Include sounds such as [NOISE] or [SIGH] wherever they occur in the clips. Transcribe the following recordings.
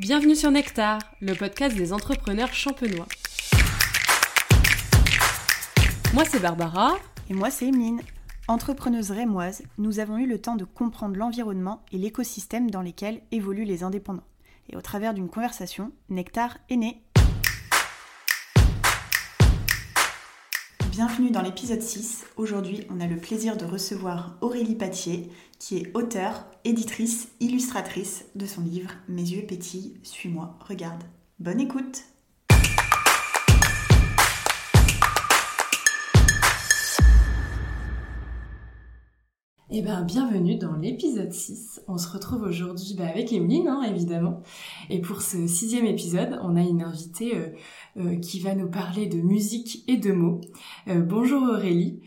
Bienvenue sur Nectar, le podcast des entrepreneurs champenois. Moi c'est Barbara. Et moi c'est Emeline. Entrepreneuse rémoise, nous avons eu le temps de comprendre l'environnement et l'écosystème dans lesquels évoluent les indépendants. Et au travers d'une conversation, Nectar est né. Bienvenue dans l'épisode 6. Aujourd'hui, on a le plaisir de recevoir Aurélie Patier, qui est auteure, éditrice, illustratrice de son livre Mes yeux pétillent, suis-moi, regarde. Bonne écoute Eh bien, bienvenue dans l'épisode 6. On se retrouve aujourd'hui bah, avec Emeline, hein, évidemment. Et pour ce sixième épisode, on a une invitée euh, euh, qui va nous parler de musique et de mots. Euh, bonjour Aurélie,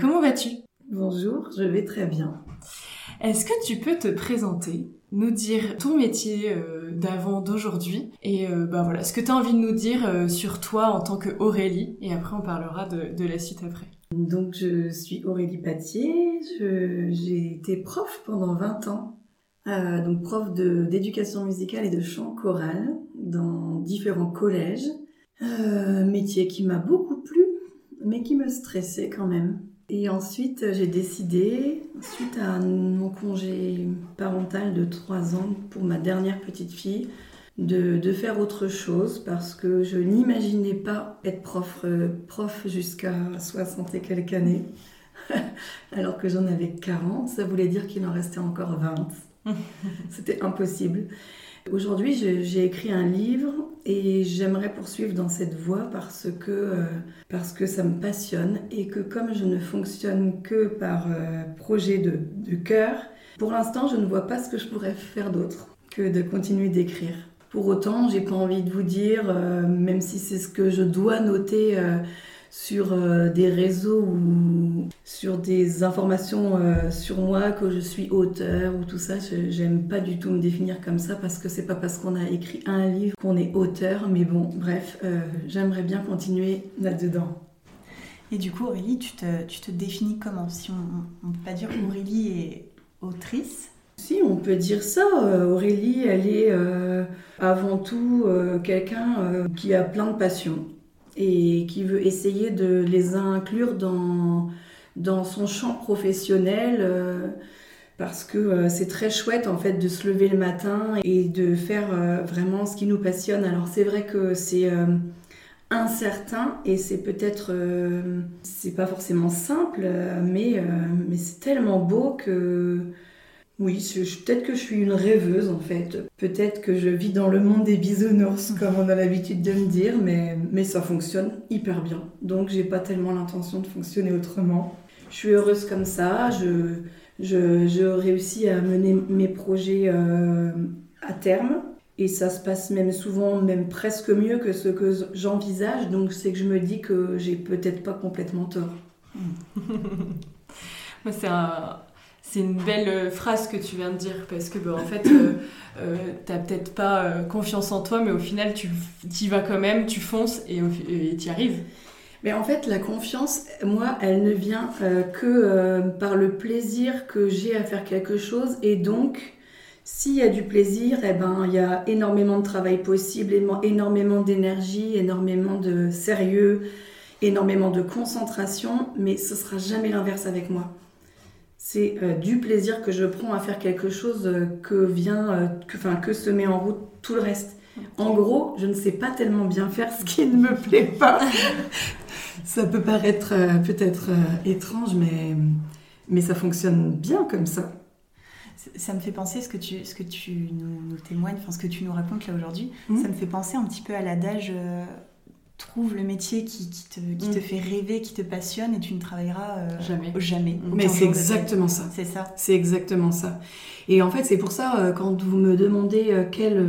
comment vas-tu? Bonjour, je vais très bien. Est-ce que tu peux te présenter, nous dire ton métier d'avant, d'aujourd'hui, et bah voilà, ce que tu as envie de nous dire sur toi en tant que Aurélie, et après on parlera de, de la suite après. Donc je suis Aurélie Patier, j'ai été prof pendant 20 ans, euh, donc prof d'éducation musicale et de chant choral dans différents collèges. Euh, métier qui m'a beaucoup plu, mais qui me stressait quand même. Et ensuite, j'ai décidé, suite à mon congé parental de 3 ans pour ma dernière petite fille, de, faire autre chose parce que je n'imaginais pas être prof, euh, prof jusqu'à 60 et quelques années. [LAUGHS] Alors que j'en avais 40, ça voulait dire qu'il en restait encore 20. [LAUGHS] C'était impossible. Aujourd'hui, j'ai écrit un livre et j'aimerais poursuivre dans cette voie parce que, euh, parce que ça me passionne et que comme je ne fonctionne que par euh, projet de, de cœur, pour l'instant, je ne vois pas ce que je pourrais faire d'autre que de continuer d'écrire. Pour autant, j'ai pas envie de vous dire, euh, même si c'est ce que je dois noter euh, sur euh, des réseaux ou sur des informations sur moi que je suis auteur ou tout ça, j'aime pas du tout me définir comme ça parce que c'est pas parce qu'on a écrit un livre qu'on est auteur, mais bon, bref, j'aimerais bien continuer là-dedans. Et du coup, Aurélie, tu te, tu te définis comment? Si on ne peut pas dire Aurélie est autrice, si, on peut dire ça. Euh, Aurélie, elle est euh, avant tout euh, quelqu'un qui a plein de passions et qui veut essayer de les inclure dans, dans son champ professionnel parce que c'est très chouette en fait de se lever le matin et de faire vraiment ce qui nous passionne. Alors c'est vrai que c'est incertain et c'est peut-être c'est pas forcément simple mais mais c'est tellement beau que oui, peut-être que je suis une rêveuse en fait. Peut-être que je vis dans le monde des bisounours, comme on a l'habitude de me dire, mais, mais ça fonctionne hyper bien. Donc j'ai pas tellement l'intention de fonctionner autrement. Je suis heureuse comme ça, je, je, réussis à mener mes projets euh, à terme. Et ça se passe même souvent, même presque mieux que ce que j'envisage. Donc c'est que je me dis que j'ai peut-être pas complètement tort. [LAUGHS] c'est un, c'est une belle euh, phrase que tu viens de dire parce que en fait euh, euh, t'as peut-être pas confiance en toi mais au final tu y vas quand même tu fonces et tu y arrives. Mais en fait la confiance moi elle ne vient que par le plaisir que j'ai à faire quelque chose et donc s'il y a du plaisir eh ben il y a énormément de travail possible énormément d'énergie énormément de sérieux énormément de concentration mais ce sera jamais l'inverse avec moi c'est euh, du plaisir que je prends à faire quelque chose euh, que vient, euh, que, enfin, que se met en route tout le reste. En gros, je ne sais pas tellement bien faire ce qui ne me [LAUGHS] plaît pas. ça peut paraître peut-être étrange, mais, mais ça fonctionne bien comme ça. Ça me fait penser ce que tu, ce que tu nous, témoignes, enfin ce que tu nous racontes là aujourd'hui. Mmh. Ça me fait penser un petit peu à l'adage trouve le métier qui, te, qui te, mm. fait rêver, qui te passionne et tu ne travailleras euh, jamais. jamais Mais c'est exactement ça. C'est ça. C'est exactement ça. Et en fait, c'est pour ça, euh, quand vous me demandez euh, quel,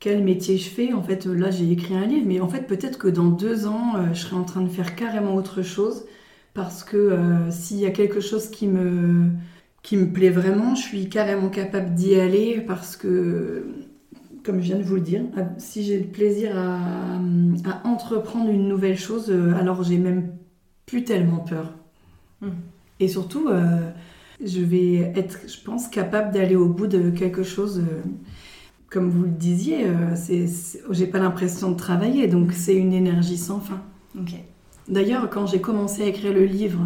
quel métier je fais, en fait, là, j'ai écrit un livre, mais en fait, peut-être que dans deux ans, je serai en train de faire carrément autre chose parce que s'il y a quelque chose qui me qui me plaît vraiment, je suis carrément capable d'y aller parce que comme je viens de vous le dire, si j'ai le plaisir à, entreprendre une nouvelle chose, euh, alors j'ai même plus tellement peur. Hmm. Et surtout, euh, je vais être, je pense, capable d'aller au bout de quelque chose. Euh, comme vous le disiez, euh, j'ai pas l'impression de travailler, donc c'est une énergie sans fin. D'ailleurs, quand j'ai commencé à écrire le livre,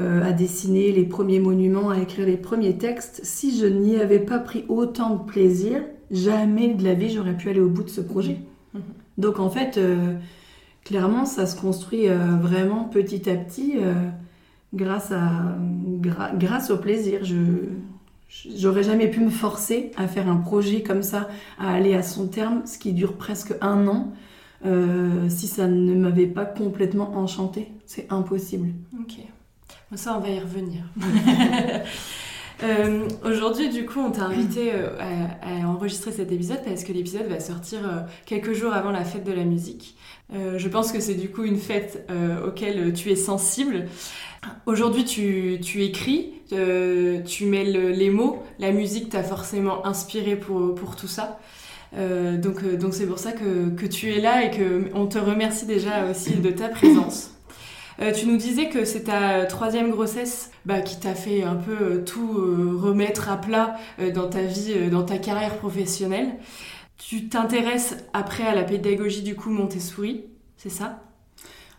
euh, à dessiner les premiers monuments, à écrire les premiers textes, si je n'y avais pas pris autant de plaisir, jamais de la vie j'aurais pu aller au bout de ce projet. Mhm. Donc en fait, euh, clairement, ça se construit vraiment petit à petit grâce, à, grâce au plaisir. Je, J'aurais jamais pu me forcer à faire un projet comme ça, à aller à son terme, ce qui dure presque un an, euh, si ça ne m'avait pas complètement enchanté. C'est impossible. Ok. Ça, on va y revenir. [LAUGHS] [LAUGHS] Euh, aujourd'hui, du coup, on t'a invité euh, à, enregistrer cet épisode parce que l'épisode va sortir quelques jours avant la fête de la musique. je pense que c'est du coup une fête auquel tu es sensible. Aujourd'hui, tu, écris, euh, tu mets les mots, la musique t'a forcément inspiré pour, tout ça. Euh, donc euh, donc c'est pour ça que, que, tu es là et que on te remercie déjà aussi de ta présence. Tu nous disais que c'est ta troisième grossesse bah, qui t'a fait un peu tout remettre à plat dans ta vie, dans ta carrière professionnelle. Tu t'intéresses après à la pédagogie du coup Montessori, c'est ça?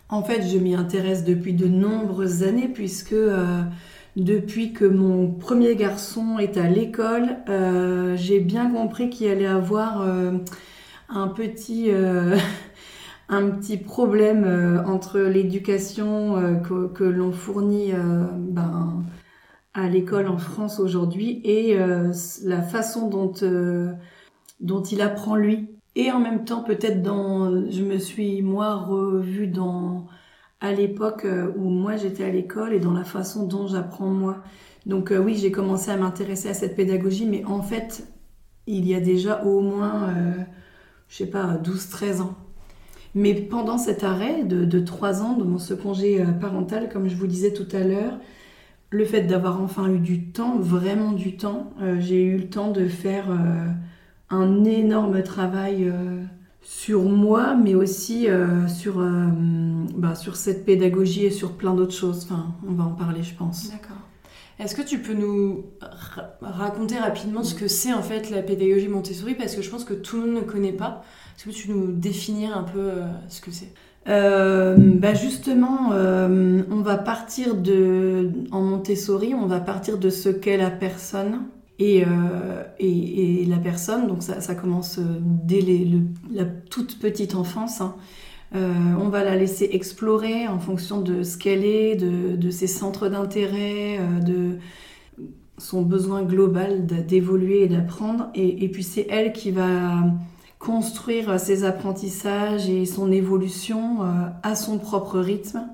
En fait, je m'y intéresse depuis de nombreuses années puisque euh, depuis que mon premier garçon est à l'école, euh, j'ai bien compris qu'il allait avoir euh, un petit [LAUGHS] un petit problème entre l'éducation que, l'on fournit ben, à l'école en France aujourd'hui et la façon dont dont il apprend lui. Et en même temps, peut-être dans, je me suis moi revue dans à l'époque euh, où moi j'étais à l'école et dans la façon dont j'apprends moi. Donc euh, oui, j'ai commencé à m'intéresser à cette pédagogie, mais en fait, il y a déjà au moins, euh, je sais pas, 12-13 ans. Mais pendant cet arrêt de, de 3 ans, de mon ce congé parental, comme je vous disais tout à l'heure, le fait d'avoir enfin eu du temps, vraiment du temps, j'ai eu le temps de faire un énorme travail euh, sur moi, mais aussi euh, sur, euh, bah, sur cette pédagogie et sur plein d'autres choses. Enfin, on va en parler, je pense. D'accord. Est-ce que tu peux nous raconter rapidement ce que c'est en fait la pédagogie Montessori? Parce que je pense que tout le monde ne connaît pas. Est-ce que tu peux nous définir un peu ce que c'est? Bah justement, on va partir de en Montessori, on va partir de ce qu'est la personne, euh, et, et, la personne, donc ça, commence euh, dès la toute petite enfance. Hein. Euh, on va la laisser explorer en fonction de ce qu'elle est, de, ses centres d'intérêt, de son besoin global d'évoluer et d'apprendre. Et, et, puis c'est elle qui va construire ses apprentissages et son évolution à son propre rythme.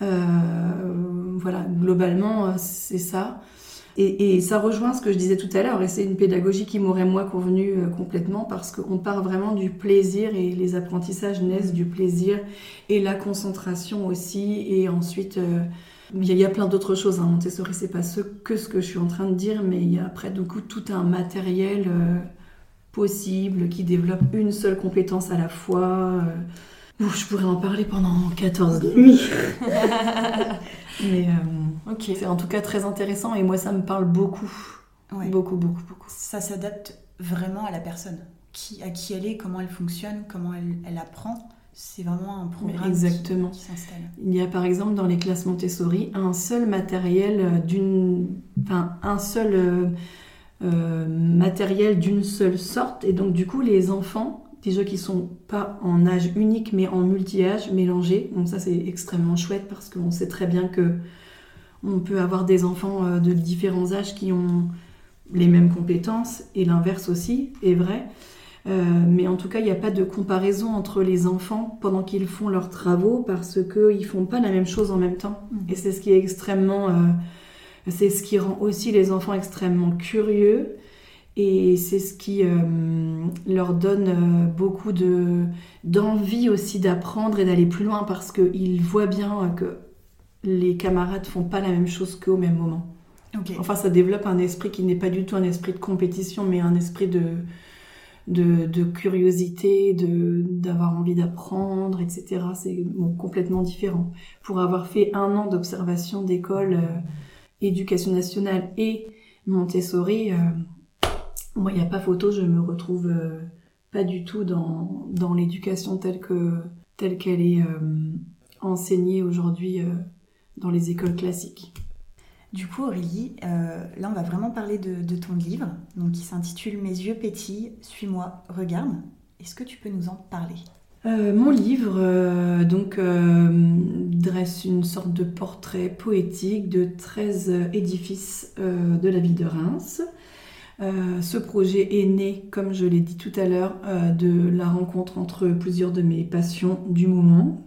voilà, globalement, c'est ça. Et, ça rejoint ce que je disais tout à l'heure, et c'est une pédagogie qui m'aurait moi convenu euh, complètement parce qu'on part vraiment du plaisir et les apprentissages naissent du plaisir et la concentration aussi. Et ensuite, euh, il y, a plein d'autres choses. Hein. Montessori, c'est pas ce, que ce que je suis en train de dire, mais il y a après du coup tout un matériel euh, possible qui développe une seule compétence à la fois. je pourrais en parler pendant 14 nuits. [LAUGHS] Mais euh, c'est en tout cas très intéressant et moi ça me parle beaucoup. Beaucoup, beaucoup, beaucoup. Ça s'adapte vraiment à la personne. Qui, à qui elle est, comment elle fonctionne, comment elle, elle apprend. C'est vraiment un programme Exactement. qui, s'installe. Il y a par exemple dans les classes Montessori un seul matériel euh, d'une. Enfin, un seul euh, matériel d'une seule sorte. Et donc, du coup, les enfants des jeux qui sont pas en âge unique mais en multi-âge mélangé. Donc ça c'est extrêmement chouette parce qu'on sait très bien que on peut avoir des enfants euh, de différents âges qui ont les mêmes compétences et l'inverse aussi est vrai. Euh, mais en tout cas, il n'y a pas de comparaison entre les enfants pendant qu'ils font leurs travaux parce qu'ils font pas la même chose en même temps. Mmh. Et c'est ce qui est extrêmement, euh, c'est ce qui rend aussi les enfants extrêmement curieux et c'est ce qui euh, leur donne euh, beaucoup de, d'envie aussi d'apprendre et d'aller plus loin parce qu'ils voient bien que les camarades font pas la même chose qu'au même moment. Enfin, ça développe un esprit qui n'est pas du tout un esprit de compétition, mais un esprit de, de, de curiosité, de, d'avoir envie d'apprendre, etc. C'est complètement différent. Pour avoir fait un an d'observation d'école, euh, éducation nationale et Montessori, moi, il n'y a pas photo, je me retrouve pas du tout dans, dans l'éducation telle que telle qu'elle est enseignée aujourd'hui dans les écoles classiques. Du coup, Aurélie, là, on va vraiment parler de, de ton livre, donc qui s'intitule Mes yeux pétillent, suis-moi, regarde. Est-ce que tu peux nous en parler? Euh, mon livre euh, donc euh, dresse une sorte de portrait poétique de 13 édifices de la ville de Reims. Ce projet est né, comme je l'ai dit tout à l'heure, de la rencontre entre plusieurs de mes passions du moment.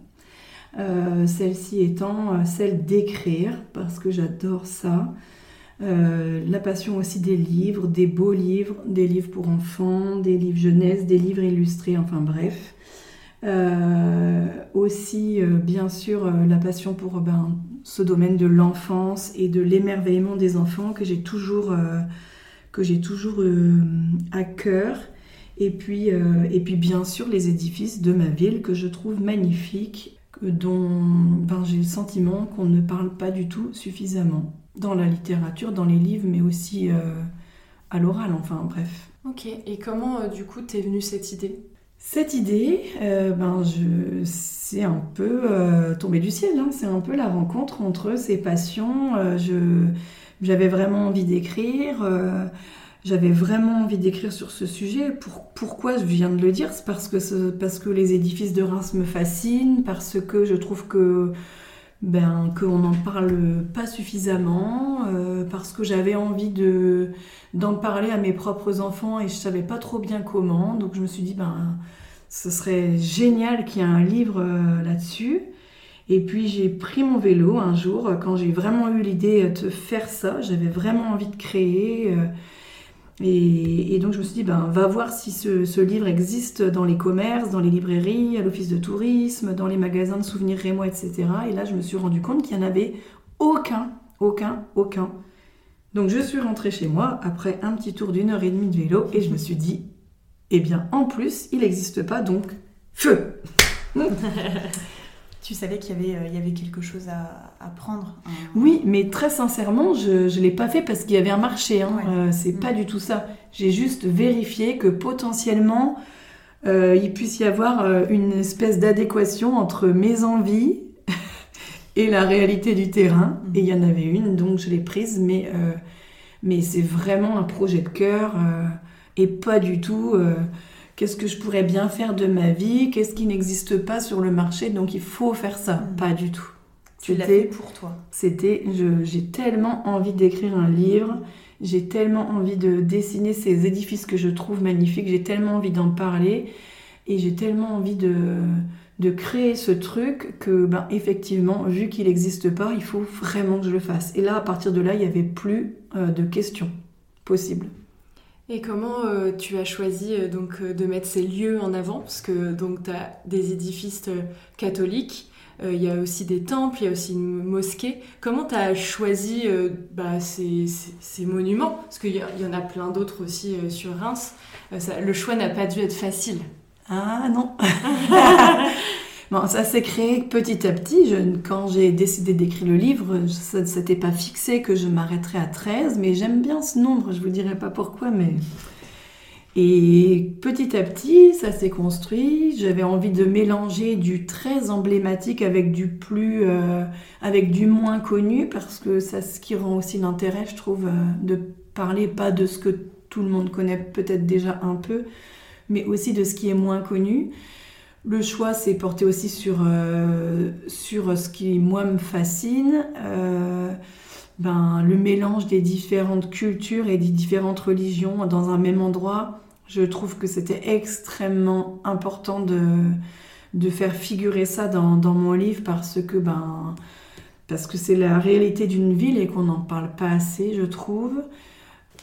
Celle-ci étant celle d'écrire, parce que j'adore ça. la passion aussi des livres, des beaux livres, des livres pour enfants, des livres jeunesse, des livres illustrés, enfin bref. Euh, aussi, euh, bien sûr, euh, la passion pour ben, ce domaine de l'enfance et de l'émerveillement des enfants que j'ai toujours, que j'ai toujours à cœur. Et puis, et puis, bien sûr, les édifices de ma ville que je trouve magnifiques, dont ben, j'ai le sentiment qu'on ne parle pas du tout suffisamment dans la littérature, dans les livres, mais aussi à l'oral, enfin bref. Ok, et comment du coup t'es venue cette idée? Cette idée, euh, ben je, c'est un peu euh, tombé du ciel. Hein. C'est un peu la rencontre entre ces passions. Euh, j'avais vraiment envie d'écrire. j'avais vraiment envie d'écrire sur ce sujet. pourquoi je viens de le dire? C'est parce que, les édifices de Reims me fascinent, parce que je trouve que ben, qu'on n'en parle pas suffisamment, parce que j'avais envie de, d'en parler à mes propres enfants et je savais pas trop bien comment. Donc je me suis dit, ben, ce serait génial qu'il y ait un livre euh, là-dessus. Et puis j'ai pris mon vélo un jour quand j'ai vraiment eu l'idée de faire ça. J'avais vraiment envie de créer. Euh, et, donc je me suis dit, ben, va voir si ce, ce, livre existe dans les commerces, dans les librairies, à l'office de tourisme, dans les magasins de souvenirs rémois, etc. Et là je me suis rendu compte qu'il n'y en avait aucun, aucun, aucun. Donc je suis rentrée chez moi après un petit tour d'une heure et demie de vélo et je me suis dit, eh bien en plus, il n'existe pas, donc feu [LAUGHS] Tu savais qu'il y avait, euh, il y avait quelque chose à, prendre Oui, mais très sincèrement, je ne l'ai pas fait parce qu'il y avait un marché. Hein. Euh, c'est mm. pas du tout ça. J'ai juste vérifié que potentiellement, euh, il puisse y avoir une espèce d'adéquation entre mes envies [LAUGHS] et la réalité du terrain. Mm. Et il y en avait une, donc je l'ai prise, mais, mais c'est vraiment un projet de cœur et pas du tout qu'est-ce que je pourrais bien faire de ma vie, qu'est-ce qui n'existe pas sur le marché, donc il faut faire ça. Mm. Pas du tout. Tu l'as fait pour toi. C'était, j'ai tellement envie d'écrire un livre, j'ai tellement envie de dessiner ces édifices que je trouve magnifiques, j'ai tellement envie d'en parler et j'ai tellement envie de de créer ce truc que, ben, effectivement, vu qu'il n'existe pas, il faut vraiment que je le fasse. Et là, à partir de là, il n'y avait plus euh, de questions possibles. Et comment euh, tu as choisi euh, donc de mettre ces lieux en avant? Parce que donc tu as des édifices catholiques, il y a aussi des temples, il y a aussi une mosquée. Comment tu as choisi bah, ces, ces, monuments? Parce qu'il y, y, en a plein d'autres aussi sur Reims. le choix n'a pas dû être facile. Ah non [LAUGHS] Bon, ça s'est créé petit à petit. quand j'ai décidé d'écrire le livre, ça ne s'était pas fixé que je m'arrêterais à 13, mais j'aime bien ce nombre, je vous dirai pas pourquoi, mais... Et petit à petit, ça s'est construit. J'avais envie de mélanger du très emblématique avec du plus, euh, avec du moins connu, parce que c'est ce qui rend aussi l'intérêt, je trouve, euh, de parler pas de ce que tout le monde connaît peut-être déjà un peu, mais aussi de ce qui est moins connu. Le choix s'est porté aussi sur, euh, ce qui, moi, me fascine. Euh, ben, le mélange des différentes cultures et des différentes religions dans un même endroit, je trouve que c'était extrêmement important de, faire figurer ça dans, dans mon livre parce que ben, parce que c'est la réalité d'une ville et qu'on n'en parle pas assez, je trouve.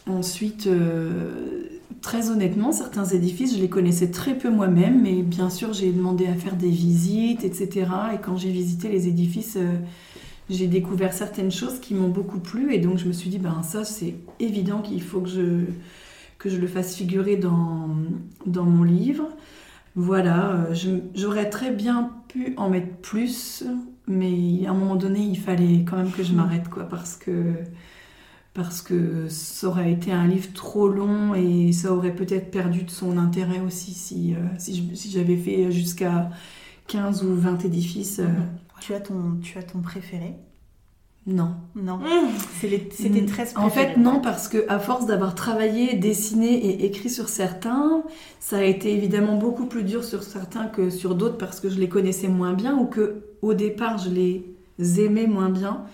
Ensuite, euh, très honnêtement, certains édifices, je les connaissais très peu moi-même, mais bien sûr, j'ai demandé à faire des visites, etc. Et quand j'ai visité les édifices, euh, j'ai découvert certaines choses qui m'ont beaucoup plu. Et donc, je me suis dit, ben ça, c'est évident qu'il faut que je, le fasse figurer dans, dans mon livre. Voilà, euh, j'aurais très bien pu en mettre plus, mais à un moment donné, il fallait quand même que je m'arrête, quoi, parce que parce que ça aurait été un livre trop long et ça aurait peut-être perdu de son intérêt aussi si, si j'avais fait jusqu'à 15 ou 20 édifices. Tu as ton, tu as ton préféré? Non. Non. Mmh. C'était très En fait, non, parce que à force d'avoir travaillé, dessiné et écrit sur certains, ça a été évidemment beaucoup plus dur sur certains que sur d'autres parce que je les connaissais moins bien ou que au départ je les aimais moins bien.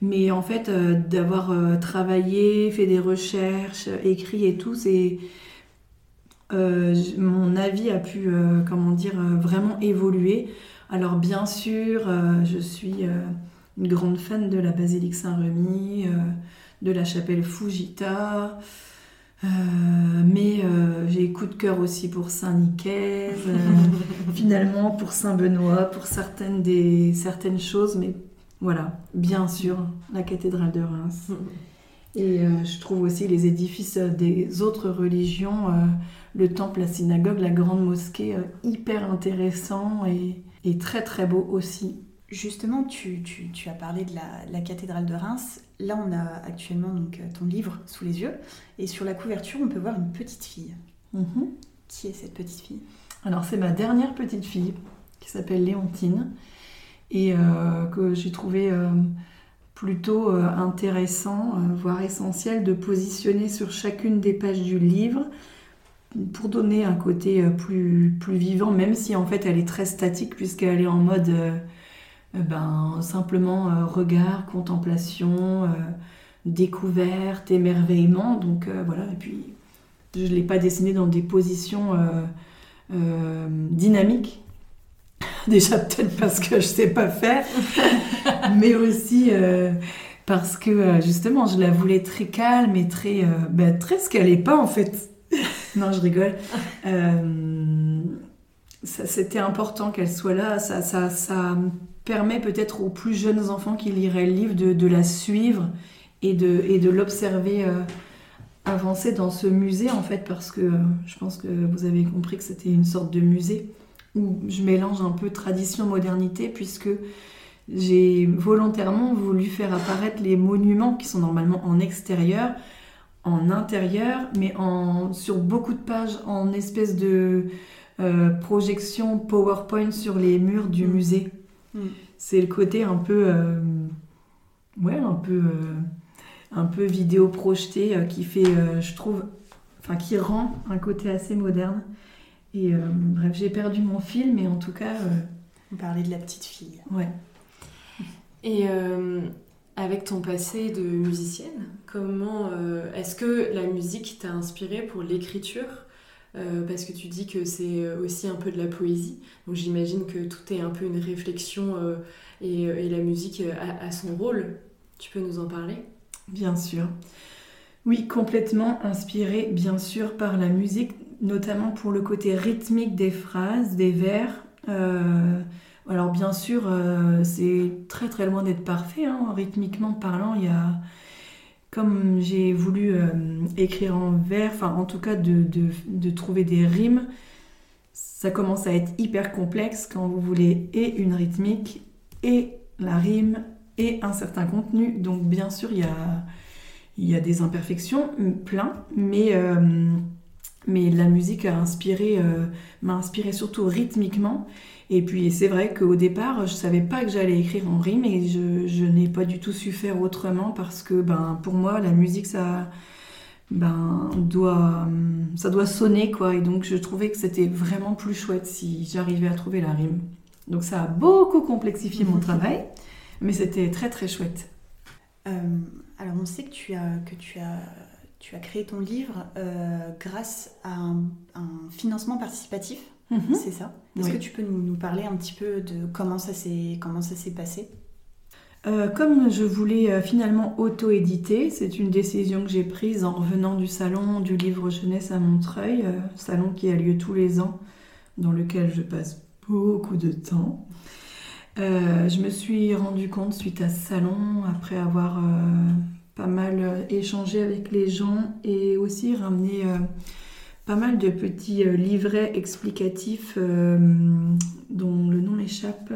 Mais en fait, euh, d'avoir euh, travaillé, fait des recherches, écrit et tout, c'est euh, mon avis a pu, comment dire, vraiment évoluer. Alors bien sûr, je suis une grande fan de la basilique Saint-Remy, euh, de la chapelle Fujita. Euh, mais euh, j'ai coup de cœur aussi pour Saint-Nicaise, [LAUGHS] finalement pour Saint-Benoît, pour certaines, des, certaines choses, mais voilà, bien sûr, la cathédrale de Reims. [LAUGHS] Et je trouve aussi les édifices des autres religions, le temple, la synagogue, la grande mosquée, hyper intéressant et, et très très beau aussi. Justement, tu, as parlé de la, cathédrale de Reims. Là, on a actuellement donc, ton livre sous les yeux. Et sur la couverture, on peut voir une petite fille. Mhm. Qui est cette petite fille? Alors, c'est ma dernière petite fille, qui s'appelle Léontine, et euh, que j'ai trouvé euh, plutôt euh, intéressant, voire essentiel, de positionner sur chacune des pages du livre pour donner un côté plus, plus vivant, même si en fait elle est très statique, puisqu'elle est en mode ben, simplement regard, contemplation, découverte, émerveillement. Donc voilà, et puis je ne l'ai pas dessiné dans des positions dynamiques. [LAUGHS] Déjà peut-être parce que je ne sais pas faire, [LAUGHS] mais aussi parce que justement je la voulais très calme et très, ben, très ce qu'elle n'est pas en fait. [LAUGHS] non, je rigole. C'était important qu'elle soit là. Ça, ça, ça permet peut-être aux plus jeunes enfants qui liraient le livre de, la suivre et de, et de l'observer euh, avancer dans ce musée en fait parce que euh, je pense que vous avez compris que c'était une sorte de musée où je mélange un peu tradition modernité puisque j'ai volontairement voulu faire apparaître les monuments qui sont normalement en extérieur en intérieur mais en, sur beaucoup de pages en espèce de euh, projection PowerPoint sur les murs du mmh. musée Mm. C'est le côté un peu, euh, ouais, un peu, euh, un peu vidéo projetée euh, qui fait, je trouve, enfin qui rend un côté assez moderne. Et bref, j'ai perdu mon fil, mais en tout cas. On parlait de la petite fille. Ouais. Et avec ton passé de musicienne, comment est-ce que la musique t'a inspiré pour l'écriture? Euh, parce que tu dis que c'est euh, aussi un peu de la poésie. Donc j'imagine que tout est un peu une réflexion euh, et, la musique a, son rôle. Tu peux nous en parler? Bien sûr. Oui, complètement inspiré, bien sûr, par la musique, notamment pour le côté rythmique des phrases, des vers. alors bien sûr, c'est très très loin d'être parfait. Hein. Rythmiquement parlant, il y a comme j'ai voulu euh, écrire en vers, enfin en tout cas de, trouver des rimes, ça commence à être hyper complexe quand vous voulez et une rythmique et la rime et un certain contenu. Donc bien sûr, il y a, il y a des imperfections, plein, mais, euh, mais la musique a inspiré, euh, m'a inspiré surtout rythmiquement. Et puis c'est vrai qu'au départ, je savais pas que j'allais écrire en rime et je, je n'ai pas du tout su faire autrement parce que ben, pour moi, la musique, ça, ben, doit, ça doit sonner quoi. Et donc je trouvais que c'était vraiment plus chouette si j'arrivais à trouver la rime. Donc ça a beaucoup complexifié mon [LAUGHS] travail, mais c'était très très chouette. Euh, alors on sait que tu as, que tu as, tu as créé ton livre euh, grâce à un financement participatif. Mhm. C'est ça? Est-ce que tu peux nous, parler un petit peu de comment ça s'est comment ça s'est passé? Euh, comme je voulais euh, finalement auto-éditer, c'est une décision que j'ai prise en revenant du salon du livre jeunesse à Montreuil, euh, salon qui a lieu tous les ans, dans lequel je passe beaucoup de temps. je me suis rendu compte suite à ce salon, après avoir pas mal échangé avec les gens et aussi ramené pas mal de petits euh, livrets explicatifs euh, dont le nom m'échappe.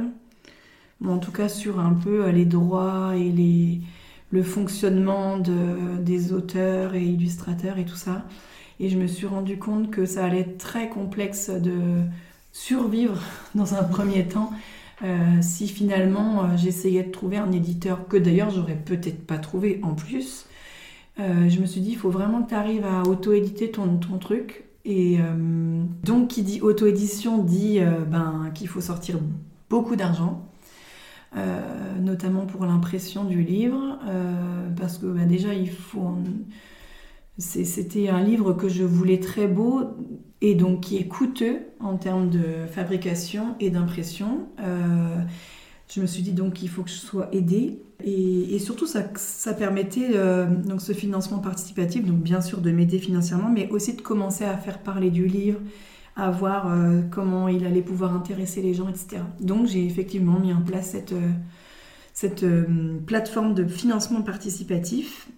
en tout cas, sur un peu euh, les droits et les, le fonctionnement de, des auteurs et illustrateurs et tout ça. Et je me suis rendu compte que ça allait être très complexe de survivre [LAUGHS] dans un premier temps euh, si finalement euh, j'essayais de trouver un éditeur que d'ailleurs j'aurais peut-être pas trouvé en plus. Euh, je me suis dit, il faut vraiment que tu arrives à auto-éditer ton, truc. Et donc, qui dit auto-édition dit ben, qu'il faut sortir beaucoup d'argent. notamment pour l'impression du livre, parce que ben, déjà il faut. C'était un livre que je voulais très beau, et donc qui est coûteux en termes de fabrication et d'impression. Euh, je me suis dit donc qu'il faut que je sois aidée et, surtout ça, permettait euh, donc ce financement participatif, donc bien sûr de m'aider financièrement, mais aussi de commencer à faire parler du livre, à voir euh, comment il allait pouvoir intéresser les gens, etc. Donc j'ai effectivement mis en place cette plateforme de financement participatif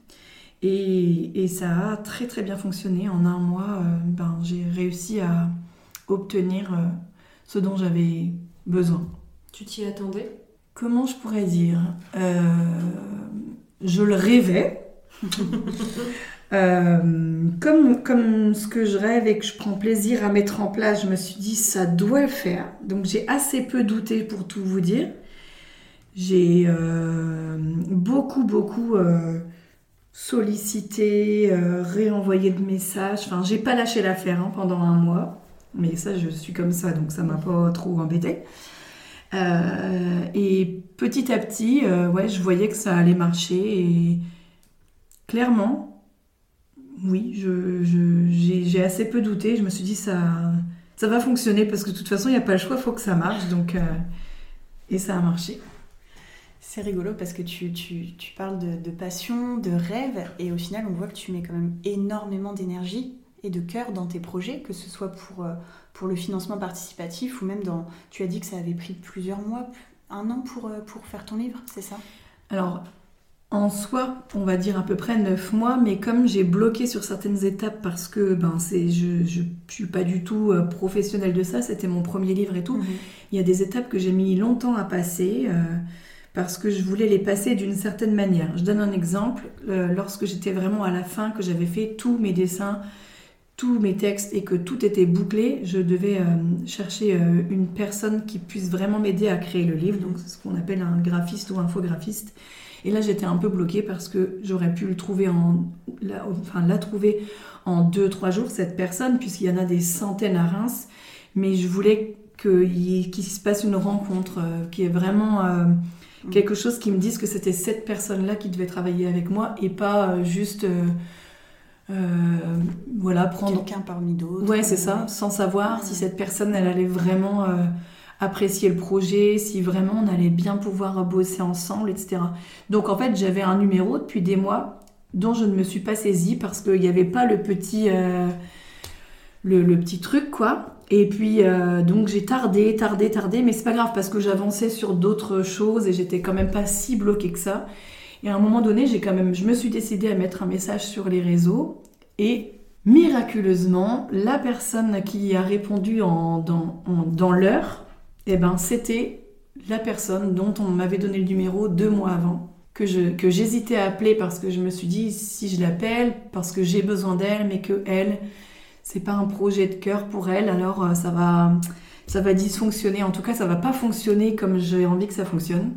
et, ça a très très bien fonctionné. En un mois, euh, ben, j'ai réussi à obtenir euh, ce dont j'avais besoin. Tu t'y attendais? Comment je pourrais dire? Euh, Je le rêvais. [LAUGHS] comme, comme ce que je rêve et que je prends plaisir à mettre en place, je me suis dit ça doit le faire. Donc j'ai assez peu douté pour tout vous dire. J'ai beaucoup beaucoup solliciter, euh, réenvoyer de messages. Enfin, j'ai pas lâché l'affaire hein, pendant un mois, mais ça, je suis comme ça, donc ça m'a pas trop embêté. Euh, et petit à petit, euh, ouais, je voyais que ça allait marcher et clairement, oui, j'ai, assez peu douté. Je me suis dit ça, ça va fonctionner parce que de toute façon, il n'y a pas le choix, faut que ça marche. Donc, et ça a marché. C'est rigolo parce que tu, parles de, passion, de rêve, et au final, on voit que tu mets quand même énormément d'énergie et de cœur dans tes projets, que ce soit pour, euh, pour le financement participatif ou même dans. Tu as dit que ça avait pris plusieurs mois, un an pour, euh, pour faire ton livre, c'est ça? Alors, en soi, on va dire à peu près neuf mois, mais comme j'ai bloqué sur certaines étapes parce que ben, c'est, je ne suis pas du tout euh, professionnelle de ça, c'était mon premier livre et tout, mhm. il y a des étapes que j'ai mis longtemps à passer parce que je voulais les passer d'une certaine manière. Je donne un exemple. Euh, lorsque j'étais vraiment à la fin, que j'avais fait tous mes dessins, tous mes textes et que tout était bouclé, je devais euh, chercher euh, une personne qui puisse vraiment m'aider à créer le livre. Donc, c'est ce qu'on appelle un graphiste ou infographiste. Et là, j'étais un peu bloquée parce que j'aurais pu le trouver en, la, enfin, la trouver en deux, trois jours, cette personne, puisqu'il y en a des centaines à Reims. Mais je voulais qu'il se passe une rencontre, qui est vraiment Mm. quelque chose qui me dise que c'était cette personne-là qui devait travailler avec moi et pas euh, juste euh, euh, voilà prendre quelqu'un parmi d'autres. Ouais, c'est ça, sans savoir si cette personne elle allait vraiment apprécier le projet, si vraiment on allait bien pouvoir bosser ensemble, etc. Donc en fait, j'avais un numéro depuis des mois dont je ne me suis pas saisie parce qu'il n'y avait pas le petit le, le, petit truc quoi. Et puis, euh, donc j'ai tardé, tardé, tardé, mais c'est pas grave parce que j'avançais sur d'autres choses et j'étais quand même pas si bloquée que ça. Et à un moment donné, j'ai quand même, je me suis décidée à mettre un message sur les réseaux et miraculeusement, la personne qui a répondu en, dans, dans l'heure, eh ben, c'était la personne dont on m'avait donné le numéro deux mois avant. Que, je, que j'hésitais à appeler parce que je me suis dit si je l'appelle parce que j'ai besoin d'elle mais que elle c'est pas un projet de cœur pour elle, alors euh, ça va, ça va dysfonctionner. En tout cas, ça va pas fonctionner comme j'ai envie que ça fonctionne.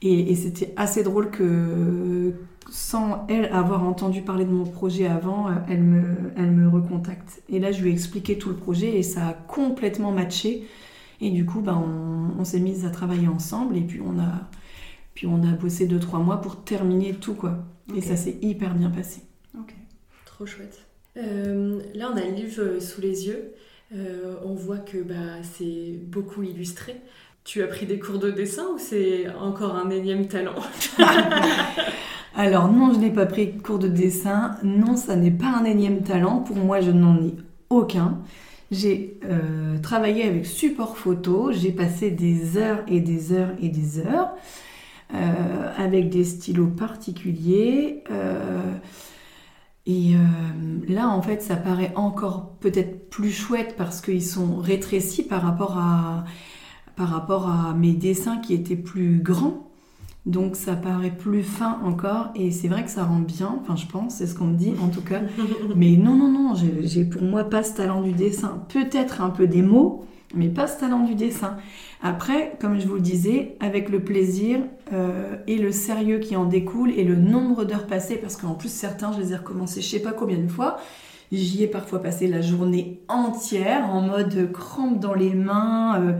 Et, c'était assez drôle que, sans elle avoir entendu parler de mon projet avant, euh, elle me, elle me recontacte. Et là, je lui ai expliqué tout le projet et ça a complètement matché. Et du coup, ben, on, s'est mis à travailler ensemble et puis on a, puis on a bossé 2-3 mois pour terminer tout, quoi. Et ça s'est hyper bien passé. Ok, trop chouette. Euh, là, on a le livre euh, sous les yeux. Euh, on voit que bah, c'est beaucoup illustré. Tu as pris des cours de dessin ou c'est encore un énième talent? [LAUGHS] Alors non, je n'ai pas pris cours de dessin. Non, ça n'est pas un énième talent. Pour moi, je n'en ai aucun. J'ai travaillé avec support photo. J'ai passé des heures et des heures et des heures avec des stylos particuliers. Et euh, là, en fait, ça paraît encore peut-être plus chouette parce qu'ils sont rétrécis par rapport à, par rapport à mes dessins qui étaient plus grands. Donc ça paraît plus fin encore et c'est vrai que ça rend bien, enfin je pense, c'est ce qu'on me dit en tout cas. [LAUGHS] Mais non, non, non, j'ai pour moi pas ce talent du dessin. Peut-être un peu des mots, mais pas ce talent du dessin. Après, comme je vous le disais, avec le plaisir euh, et le sérieux qui en découle et le nombre d'heures passées, parce qu'en plus certains, je les ai recommencés je sais pas combien de fois, j'y ai parfois passé la journée entière en mode crampe dans les mains. Euh,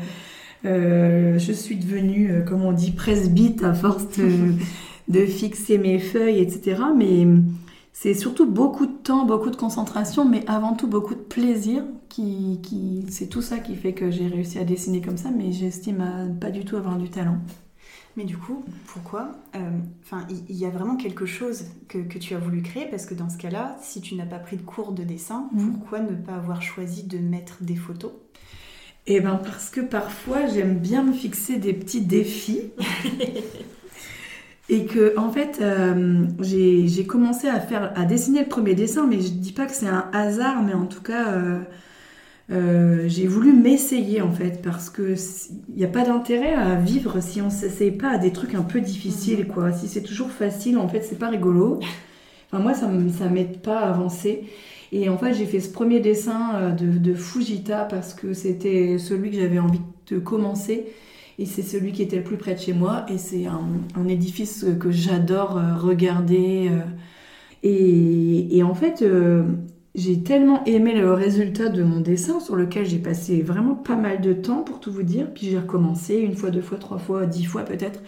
euh, je suis devenue, euh, comme on dit, presbyte à force de, [LAUGHS] fixer mes feuilles, etc. Mais c'est surtout beaucoup de temps, beaucoup de concentration, mais avant tout beaucoup de plaisir. Qui, qui c'est tout ça qui fait que j'ai réussi à dessiner comme ça, mais j'estime à pas du tout avoir du talent. Mais du coup, pourquoi euh, Enfin, il y, a vraiment quelque chose que, que, tu as voulu créer? Parce que dans ce cas-là, si tu n'as pas pris de cours de dessin, mmh. pourquoi ne pas avoir choisi de mettre des photos? Eh ben parce que parfois j'aime bien me fixer des petits défis. [LAUGHS] et que en fait euh, j'ai commencé à faire à dessiner le premier dessin mais je dis pas que c'est un hasard mais en tout cas euh, euh, j'ai voulu m'essayer en fait parce que il n'y a pas d'intérêt à vivre si on s'essaye pas à des trucs un peu difficiles quoi. Si c'est toujours facile en fait c'est pas rigolo. Enfin moi ça ça m'aide pas à avancer. Et en fait, j'ai fait ce premier dessin euh, de, Fujita parce que c'était celui que j'avais envie de commencer. Et c'est celui qui était le plus près de chez moi. Et c'est un, édifice que j'adore euh, regarder. Euh. Et, en fait, j'ai tellement aimé le résultat de mon dessin sur lequel j'ai passé vraiment pas mal de temps pour tout vous dire. Puis j'ai recommencé une fois, deux fois, trois fois, dix fois peut-être.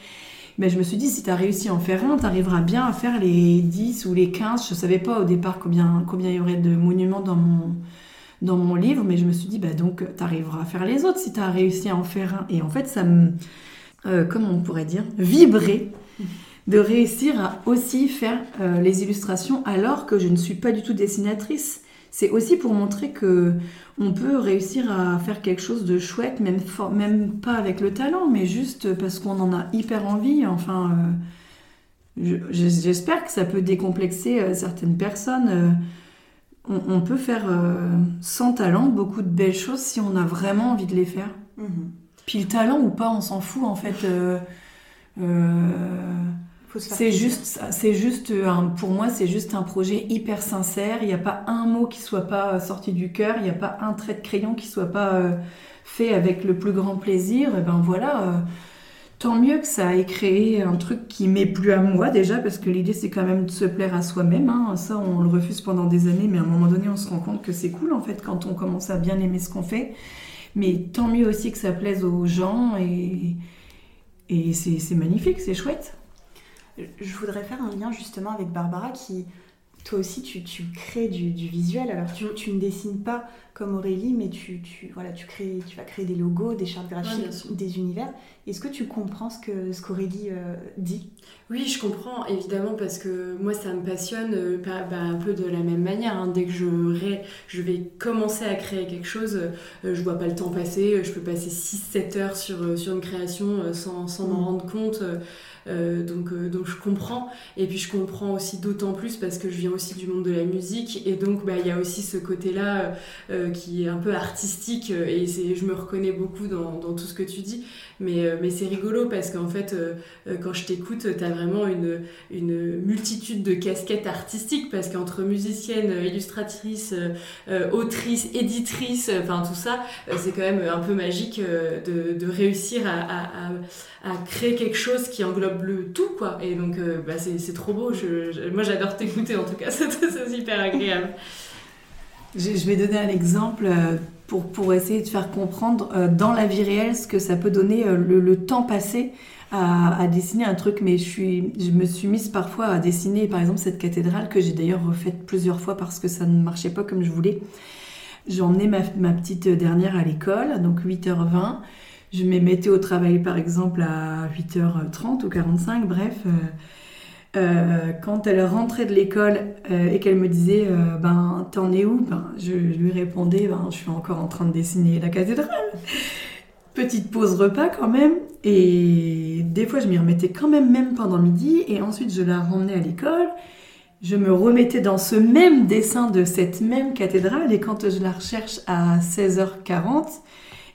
Mais je me suis dit, si tu as réussi à en faire un, tu arriveras bien à faire les 10 ou les 15. Je ne savais pas au départ combien il y aurait de monuments dans mon, dans mon livre, mais je me suis dit, bah, donc tu arriveras à faire les autres si tu as réussi à en faire un. Et en fait, ça me, euh, comment on pourrait dire, vibrer de réussir à aussi faire euh, les illustrations alors que je ne suis pas du tout dessinatrice. C'est aussi pour montrer que on peut réussir à faire quelque chose de chouette, même, pas avec le talent, mais juste parce qu'on en a hyper envie. Enfin, euh, j'espère que ça peut décomplexer certaines personnes. Euh, on, peut faire sans talent beaucoup de belles choses si on a vraiment envie de les faire. Mhm. Puis le talent ou pas, on s'en fout en fait. C'est juste, c'est juste pour moi, c'est juste un projet hyper sincère. Il n'y a pas un mot qui soit pas sorti du cœur. Il n'y a pas un trait de crayon qui soit pas euh, fait avec le plus grand plaisir. Et ben voilà, euh, tant mieux que ça ait créé un truc qui m'est plus à moi déjà, parce que l'idée c'est quand même de se plaire à soi-même. Hein. Ça, on le refuse pendant des années, mais à un moment donné, on se rend compte que c'est cool en fait quand on commence à bien aimer ce qu'on fait. Mais tant mieux aussi que ça plaise aux gens et, et c'est magnifique, c'est chouette. Je voudrais faire un lien justement avec Barbara qui, toi aussi, tu, tu crées du, du, visuel. Alors, tu, tu, ne dessines pas comme Aurélie, mais tu, tu, voilà, tu, crées, tu vas créer des logos, des chartes graphiques, des univers. Est-ce que tu comprends ce que ce qu'Aurélie euh, dit? Oui, je comprends, évidemment, parce que moi, ça me passionne euh, bah, un peu de la même manière. Hein. Dès que je, je vais commencer à créer quelque chose, euh, je vois pas le temps passer. Je peux passer 6-7 heures sur, sur une création sans, sans m'en mm. rendre compte. Euh, donc, euh, donc je comprends. Et puis je comprends aussi d'autant plus parce que je viens aussi du monde de la musique. Et donc bah, il y a aussi ce côté-là euh, qui est un peu artistique. Et je me reconnais beaucoup dans, tout ce que tu dis. Mais, mais c'est rigolo parce qu'en fait, quand je t'écoute, tu as vraiment une, multitude de casquettes artistiques. Parce qu'entre musicienne, illustratrice, autrice, éditrice, enfin tout ça, c'est quand même un peu magique de, réussir à, créer quelque chose qui englobe le tout, quoi. Et donc, euh, bah, c'est trop beau. Moi, j'adore t'écouter, en tout cas. [LAUGHS] C'est super agréable. Je, vais donner un exemple euh, pour, essayer de faire comprendre euh, dans la vie réelle ce que ça peut donner le, temps passé à, dessiner un truc. Mais je, me suis mise parfois à dessiner, par exemple, cette cathédrale que j'ai d'ailleurs refaite plusieurs fois parce que ça ne marchait pas comme je voulais. Emmené ma, petite dernière à l'école, donc 8h20 je me mettais au travail par exemple à 8h30 ou 45, bref. Euh, euh, quand elle rentrait de l'école euh, et qu'elle me disait ben t'en es où? Ben, je, lui répondais ben je suis encore en train de dessiner la cathédrale. [LAUGHS] Petite pause repas quand même. Et des fois je m'y remettais quand même même pendant midi. Et ensuite je la ramenais à l'école. Je me remettais dans ce même dessin de cette même cathédrale. Et quand je la recherche à 16h40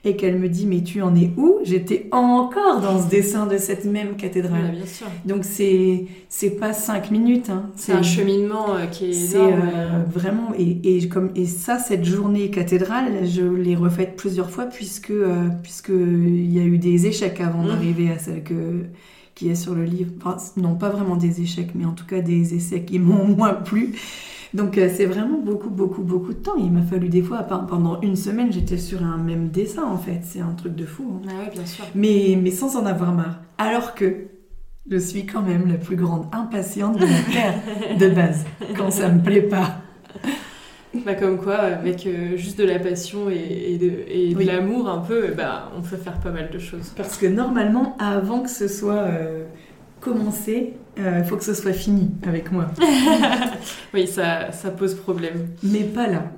et qu'elle me dit mais tu en es où? J'étais encore dans ce dessin de cette même cathédrale. bien sûr. Donc c'est c'est pas cinq minutes. Hein. C'est un cheminement euh, qui est C'est euh, vraiment et, et, comme et ça cette journée cathédrale, je l'ai refaite plusieurs fois puisque euh, puisque il y a eu des échecs avant mmh. d'arriver à celle que qui est sur le livre. Enfin, non pas vraiment des échecs, mais en tout cas des essais qui m'ont [LAUGHS] moins plu. Donc euh, c'est vraiment beaucoup, beaucoup, beaucoup de temps. Il m'a fallu des fois, pendant une semaine, j'étais sur un même dessin en fait. C'est un truc de fou. Hein. Ah bien sûr. Mais, mais sans en avoir marre. Alors que je suis quand même la plus grande impatiente de la [LAUGHS] Terre de base, quand ça me plaît pas. Bah comme quoi, avec euh, juste de la passion et, de, l'amour un peu, bah, on peut faire pas mal de choses. Parce que normalement, avant que ce soit euh, commencé, il euh, faut que ce soit fini avec moi. [LAUGHS] oui, ça, ça pose problème. Mais pas là.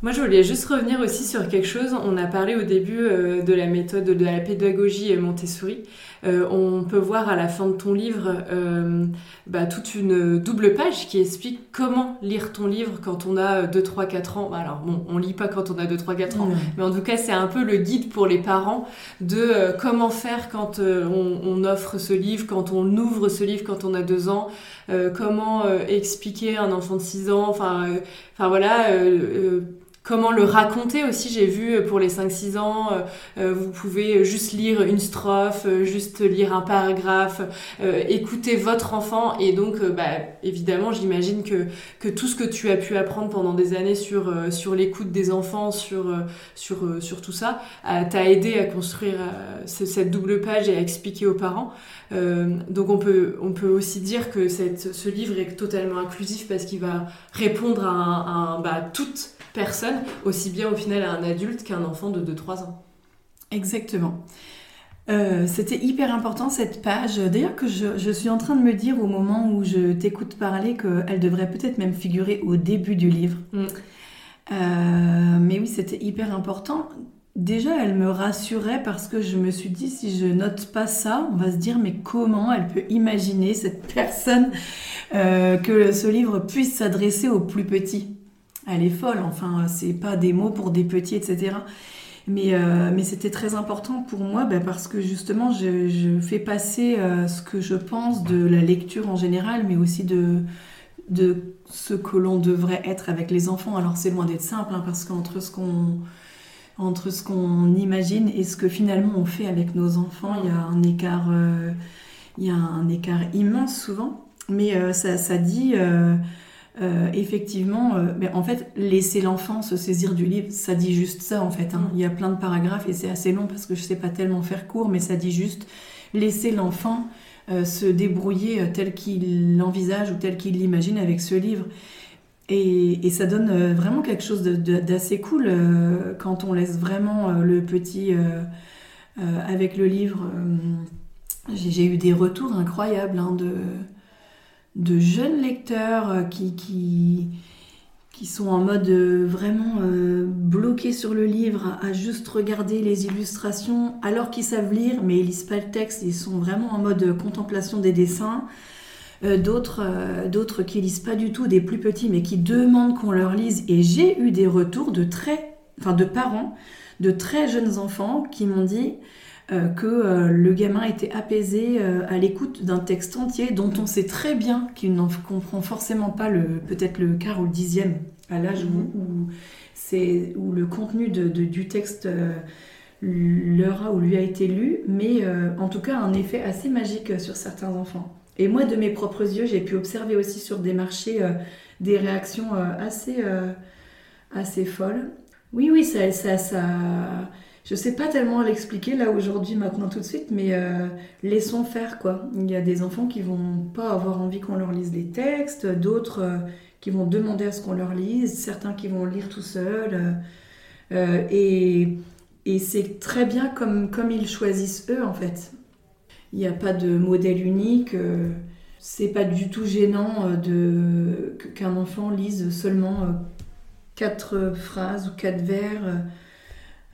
Moi, je voulais juste revenir aussi sur quelque chose. On a parlé au début euh, de la méthode de la pédagogie Montessori. Euh, on peut voir à la fin de ton livre euh, bah, toute une double page qui explique comment lire ton livre quand on a 2, 3, 4 ans. Alors bon, on lit pas quand on a 2, 3, 4 ans, mais en tout cas, c'est un peu le guide pour les parents de comment faire quand on, on, offre ce livre, quand on ouvre ce livre quand on a 2 ans, comment expliquer à un enfant de 6 ans, enfin, enfin voilà comment le raconter aussi. J'ai vu euh, pour les 5-6 ans, euh, euh, vous pouvez juste lire une strophe, juste lire un paragraphe, écouter votre enfant. Et donc, bah, évidemment, j'imagine que, que tout ce que tu as pu apprendre pendant des années sur, sur l'écoute des enfants, sur, sur, sur tout ça, t'a aidé à construire cette double page et à expliquer aux parents. donc on peut, on peut aussi dire que cette, ce livre est totalement inclusif parce qu'il va répondre à, un, un bah, toutes personne, aussi bien au final à un adulte qu'à un enfant de 2-3 ans. Exactement. Euh, c'était hyper important cette page. D'ailleurs que je, suis en train de me dire au moment où je t'écoute parler qu'elle devrait peut-être même figurer au début du livre. Mm. Euh, mais oui, c'était hyper important. Déjà, elle me rassurait parce que je me suis dit, si je note pas ça, on va se dire, mais comment elle peut imaginer cette personne euh, que ce livre puisse s'adresser aux plus petits? Elle est folle. Enfin, c'est pas des mots pour des petits, etc. Mais, euh, mais c'était très important pour moi bah, parce que justement, je, fais passer euh, ce que je pense de la lecture en général, mais aussi de, ce que l'on devrait être avec les enfants. Alors, c'est loin d'être simple hein, parce qu'entre ce qu'on entre ce qu'on imagine et ce que finalement on fait avec nos enfants, il y a un écart, euh, il y a un écart immense souvent. Mais ça, dit euh, effectivement, euh, mais en fait, laisser l'enfant se saisir du livre, ça dit juste ça en fait. Hein. Mm. Il y a plein de paragraphes et c'est assez long parce que je sais pas tellement faire court, mais ça dit juste laisser l'enfant euh, se débrouiller tel qu'il l'envisage ou tel qu'il l'imagine avec ce livre. Et, et, ça donne vraiment quelque chose d'assez cool quand on laisse vraiment le petit avec le livre. J'ai eu des retours incroyables hein, de de jeunes lecteurs euh, qui, sont en mode euh, vraiment euh, bloqués sur le livre, à juste regarder les illustrations alors qu'ils savent lire, mais ils lisent pas le texte, ils sont vraiment en mode contemplation des dessins. d'autres, d'autres qui lisent pas du tout, des plus petits, mais qui demandent qu'on leur lise. Et j'ai eu des retours de très, enfin de parents, de très jeunes enfants qui m'ont dit euh, que euh, le gamin était apaisé euh, à l'écoute d'un texte entier dont on sait très bien qu'il n'en comprend forcément pas le peut-être le quart ou le dixième à l'âge où, c'est où le contenu de, du texte leur a ou lui a été lu, mais en tout cas un effet assez magique sur certains enfants. Et moi, de mes propres yeux, j'ai pu observer aussi sur des marchés des réactions assez, assez folles. Oui, oui, ça, ça, ça je sais pas tellement l'expliquer là aujourd'hui, maintenant tout de suite, mais euh, laissons faire quoi. Il y a des enfants qui vont pas avoir envie qu'on leur lise les textes, d'autres euh, qui vont demander à ce qu'on leur lise, certains qui vont lire tout seuls. Euh, et, c'est très bien comme, comme ils choisissent eux en fait. Il n'y a pas de modèle unique. c'est pas du tout gênant de, qu'un enfant lise seulement quatre phrases ou quatre vers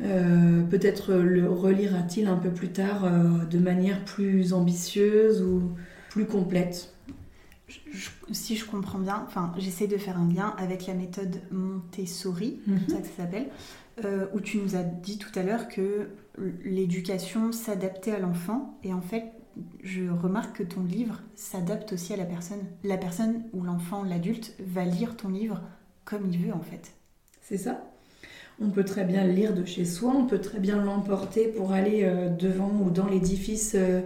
euh, peut-être le relira-t-il un peu plus tard euh, de manière plus ambitieuse ou plus complète. si je comprends bien, enfin, j'essaie de faire un lien avec la méthode Montessori, c'est mhm. ça que ça s'appelle, euh, où tu nous as dit tout à l'heure que l'éducation s'adaptait à l'enfant, et en fait, je remarque que ton livre s'adapte aussi à la personne. La personne ou l'enfant, l'adulte, va lire ton livre comme il veut, en fait. C'est ça? On peut très bien le lire de chez soi, on peut très bien l'emporter pour aller euh, devant ou dans l'édifice euh,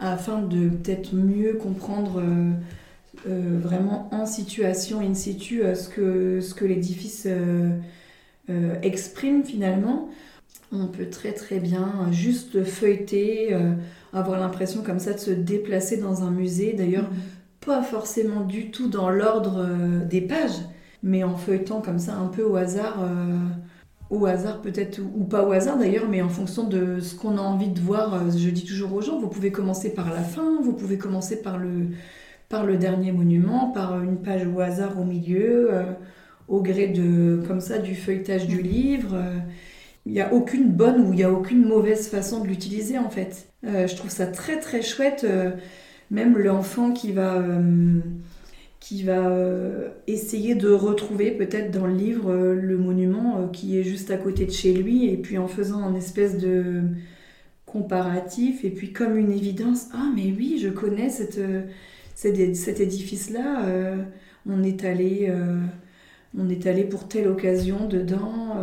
afin de peut-être mieux comprendre euh, vraiment en situation in situ ce que, ce que l'édifice exprime finalement. On peut très très bien juste feuilleter, avoir l'impression comme ça de se déplacer dans un musée. D'ailleurs, mm-hmm. pas forcément du tout dans l'ordre des pages, mais en feuilletant comme ça un peu au hasard au hasard peut-être, ou pas au hasard d'ailleurs, mais en fonction de ce qu'on a envie de voir. Euh, je dis toujours aux gens, vous pouvez commencer par la fin, vous pouvez commencer par le, par le dernier monument, par une page au hasard au milieu, euh, au gré de, comme ça, du feuilletage du livre. Il n'y a aucune bonne ou il n'y a aucune mauvaise façon de l'utiliser en fait. Euh, je trouve ça très très chouette, même l'enfant qui va qui va euh, essayer de retrouver peut-être dans le livre euh, le monument euh, qui est juste à côté de chez lui et puis en faisant un espèce de comparatif et puis comme une évidence ah mais oui je connais cet édifice là on est allé on est allé pour telle occasion dedans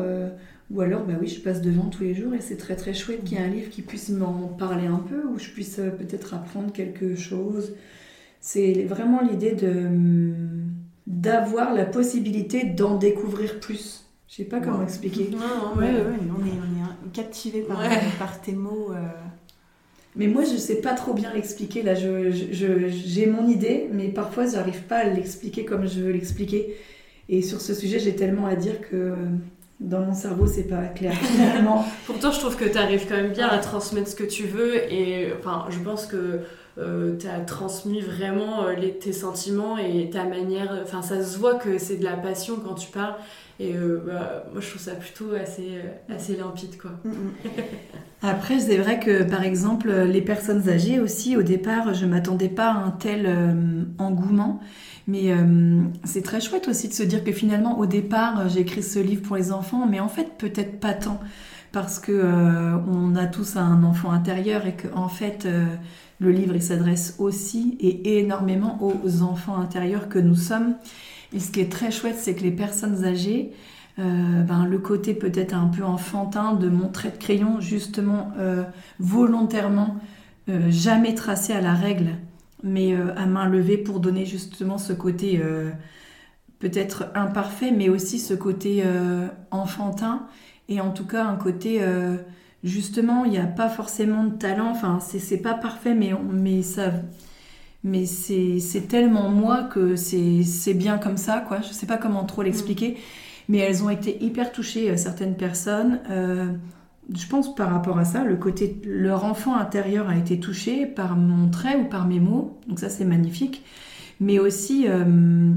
ou alors bah oui je passe devant tous les jours et c'est très très chouette qu'il y ait un livre qui puisse m'en parler un peu où je puisse peut-être apprendre quelque chose c'est vraiment l'idée de d'avoir la possibilité d'en découvrir plus. Je sais pas comment expliquer. Non, ouais, ouais, on est, on est captivé par, par tes mots. Euh. Mais moi, je sais pas trop bien l'expliquer. Là, j'ai je, j'ai mon idée, mais parfois, j'arrive pas à l'expliquer comme je veux l'expliquer. Et sur ce sujet, j'ai tellement à dire que dans mon cerveau, c'est pas clair [LAUGHS] finalement. Pourtant, je trouve que tu arrives quand même bien à transmettre ce que tu veux. Et enfin, je pense que euh, tu as transmis vraiment euh, tes sentiments et ta manière. Enfin, ça se voit que c'est de la passion quand tu parles. Et euh, bah, moi, je trouve ça plutôt assez, assez limpide. Quoi. Mm, mm. [LAUGHS] Après, c'est vrai que par exemple, les personnes âgées aussi, au départ, je m'attendais pas à un tel engouement. Mais c'est très chouette aussi de se dire que finalement, au départ, j'ai écrit ce livre pour les enfants, mais en fait, peut-être pas tant. Parce que on a tous un enfant intérieur et que en fait, le livre, s'adresse aussi et énormément aux enfants intérieurs que nous sommes. Et ce qui est très chouette, c'est que les personnes âgées, euh, ben, le côté peut-être un peu enfantin de mon trait de crayon, justement, euh, volontairement, euh, jamais tracé à la règle, mais à main levée pour donner justement ce côté peut-être imparfait, mais aussi ce côté enfantin, et en tout cas un côté justement, il n'y a pas forcément de talent. Enfin, c'est pas parfait, mais, mais ça. Mais c'est tellement moi que c'est bien comme ça, quoi. Je sais pas comment trop l'expliquer. Mais elles ont été hyper touchées, euh, certaines personnes. Euh, je pense par rapport à ça, le côté leur enfant intérieur a été touché par mon trait ou par mes mots. Donc ça, c'est magnifique. Mais aussi. Euh,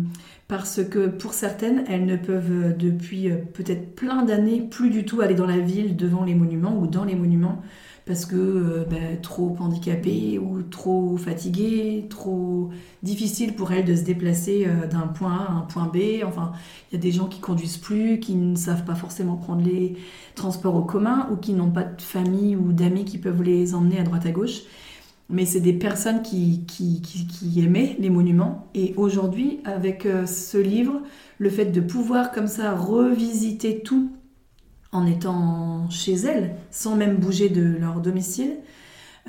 parce que pour certaines, elles ne peuvent euh, depuis euh, peut-être plein d'années plus du tout aller dans la ville devant les monuments ou dans les monuments parce que euh, ben, trop handicapées ou trop fatiguées, trop difficile pour elles de se déplacer d'un point A à un point B. Enfin, il y a des gens qui conduisent plus, qui ne savent pas forcément prendre les transports en commun ou qui n'ont pas de famille ou d'amis qui peuvent les emmener à droite à gauche mais c'est des personnes qui, qui, aimaient les monuments. Et aujourd'hui, avec euh, ce livre, le fait de pouvoir comme ça revisiter tout en étant chez elles, sans même bouger de leur domicile,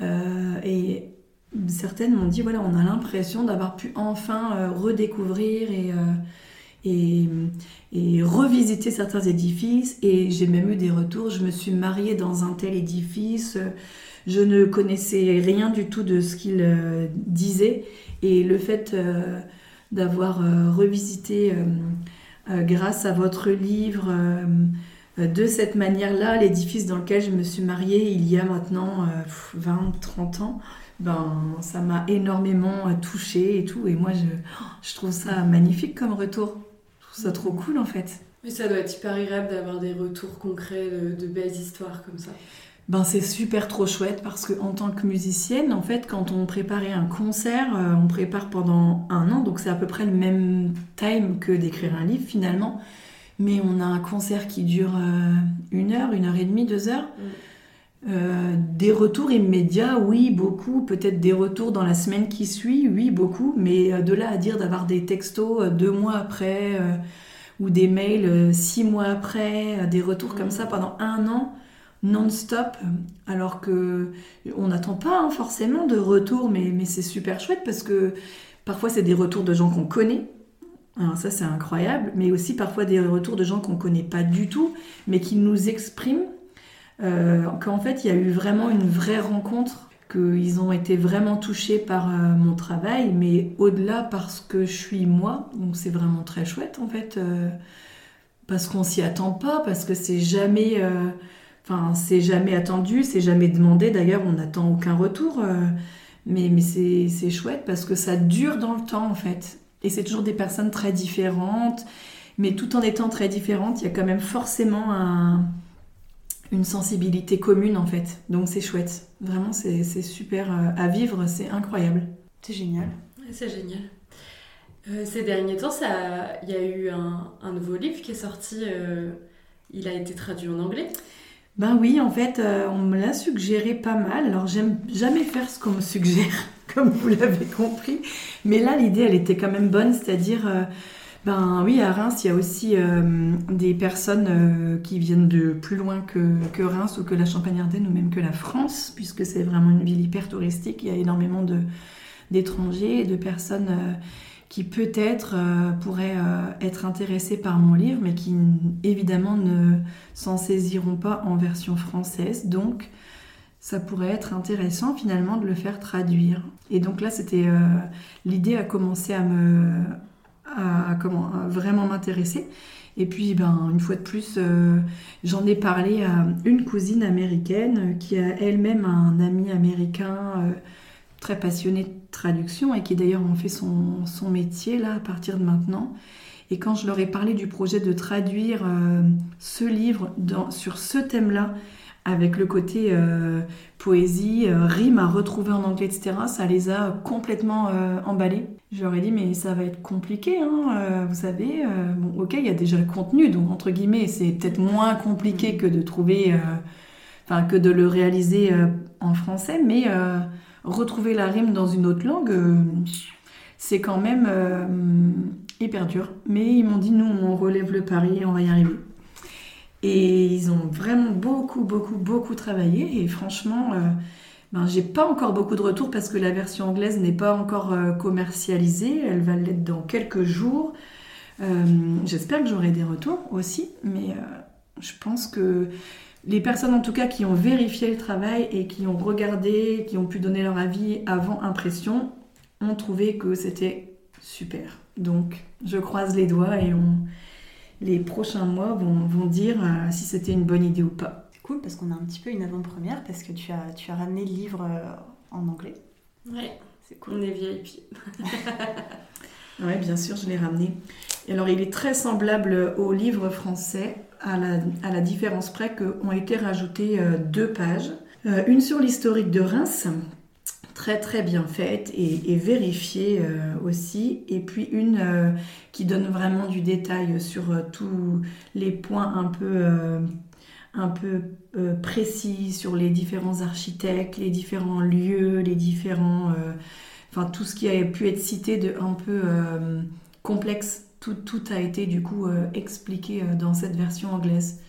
euh, et certaines m'ont dit, voilà, on a l'impression d'avoir pu enfin euh, redécouvrir et, revisiter certains édifices. Et j'ai même eu des retours, je me suis mariée dans un tel édifice je ne connaissais rien du tout de ce qu'il euh, disait et le fait euh, d'avoir euh, revisité grâce à votre livre de cette manière-là l'édifice dans lequel je me suis mariée il y a maintenant 20-30 ans, ben, ça m'a énormément touchée et tout. Et moi, je, trouve ça magnifique comme retour. Je trouve ça trop cool en fait. Mais ça doit être hyper agréable d'avoir des retours concrets de belles histoires comme ça. Ben c'est super trop chouette parce que en tant que musicienne, en fait, quand on préparait un concert, euh, on prépare pendant un an, donc c'est à peu près le même time que d'écrire un livre finalement. Mais on a un concert qui dure euh, une heure, une heure et demie, deux heures. Mm. Euh, des retours immédiats, oui, beaucoup. Peut-être des retours dans la semaine qui suit, oui, beaucoup. Mais de là à dire d'avoir des textos deux mois après ou des mails six mois après, des retours comme ça pendant un an non-stop, alors que on n'attend pas hein, forcément de retour, mais, c'est super chouette parce que parfois c'est des retours de gens qu'on connaît. Alors ça c'est incroyable, mais aussi parfois des retours de gens qu'on connaît pas du tout, mais qui nous expriment. Euh, qu'en fait il y a eu vraiment une vraie rencontre, qu'ils ont été vraiment touchés par euh, mon travail, mais au-delà parce que je suis moi, donc c'est vraiment très chouette en fait, euh, parce qu'on s'y attend pas, parce que c'est jamais Enfin, c'est jamais attendu, c'est jamais demandé. D'ailleurs, on n'attend aucun retour. Euh, mais mais c'est chouette parce que ça dure dans le temps, en fait. Et c'est toujours des personnes très différentes. Mais tout en étant très différentes, il y a quand même forcément un, une sensibilité commune, en fait. Donc c'est chouette. Vraiment, c'est super euh, à vivre. C'est incroyable. C'est génial. C'est génial. Euh, ces derniers temps, il y a eu un, un, nouveau livre qui est sorti. il a été traduit en anglais. Ben oui, en fait, euh, on me l'a suggéré pas mal. Alors, j'aime jamais faire ce qu'on me suggère, [LAUGHS] comme vous l'avez compris. Mais là, l'idée, elle était quand même bonne, c'est-à-dire, euh, ben oui, à Reims, il y a aussi euh, des personnes qui viennent de plus loin que, que, Reims ou que la Champagne-Ardenne ou même que la France, puisque c'est vraiment une ville hyper touristique. Il y a énormément d'étrangers et de personnes qui peut-être euh, pourraient euh, être intéressés par mon livre, mais qui évidemment ne s'en saisiront pas en version française. Donc, ça pourrait être intéressant finalement de le faire traduire. Et donc là, c'était euh, l'idée a commencé à me comment, vraiment m'intéresser. Et puis, ben, une fois de plus, j'en ai parlé à une cousine américaine qui a elle-même un ami américain très passionné traduction et qui d'ailleurs ont fait son, son, métier là à partir de maintenant. Et quand je leur ai parlé du projet de traduire euh, ce livre sur ce thème-là, avec le côté euh, poésie, euh, rime à retrouver en anglais, etc., ça les a complètement emballés. Je leur ai dit, mais ça va être compliqué, hein, vous savez. bon, ok, il y a déjà le contenu, donc entre guillemets, c'est peut-être moins compliqué que de trouver, enfin, que de le réaliser en français, mais retrouver la rime dans une autre langue, euh, c'est quand même euh, hyper dur. Mais ils m'ont dit, nous, on relève le pari, on va y arriver. Et ils ont vraiment beaucoup, beaucoup, beaucoup travaillé. Et franchement, euh, ben, j'ai pas encore beaucoup de retours parce que la version anglaise n'est pas encore commercialisée. Elle va l'être dans quelques jours. J'espère que j'aurai des retours aussi. Mais je pense que les personnes en tout cas qui ont vérifié le travail et qui ont regardé, qui ont pu donner leur avis avant impression, ont trouvé que c'était super. Donc je croise les doigts et les prochains mois vont, dire euh, si c'était une bonne idée ou pas. C'est cool parce qu'on a un petit peu une avant-première parce que tu as, tu as ramené le livre euh, en anglais. Ouais, c'est cool. On est VIP. [LAUGHS] oui, bien sûr, je l'ai ramené. Et alors il est très semblable au livre français à la, différence près qu'ont été rajoutées euh, deux pages. Euh, une sur l'historique de Reims, très très bien faite et, vérifiée euh, aussi, et puis une qui donne vraiment du détail sur tous les points un peu, un peu précis, sur les différents architectes, les différents lieux, les différents... Enfin, tout ce qui a pu être cité de un peu complexe tout, a été du coup euh, expliqué euh, dans cette version anglaise.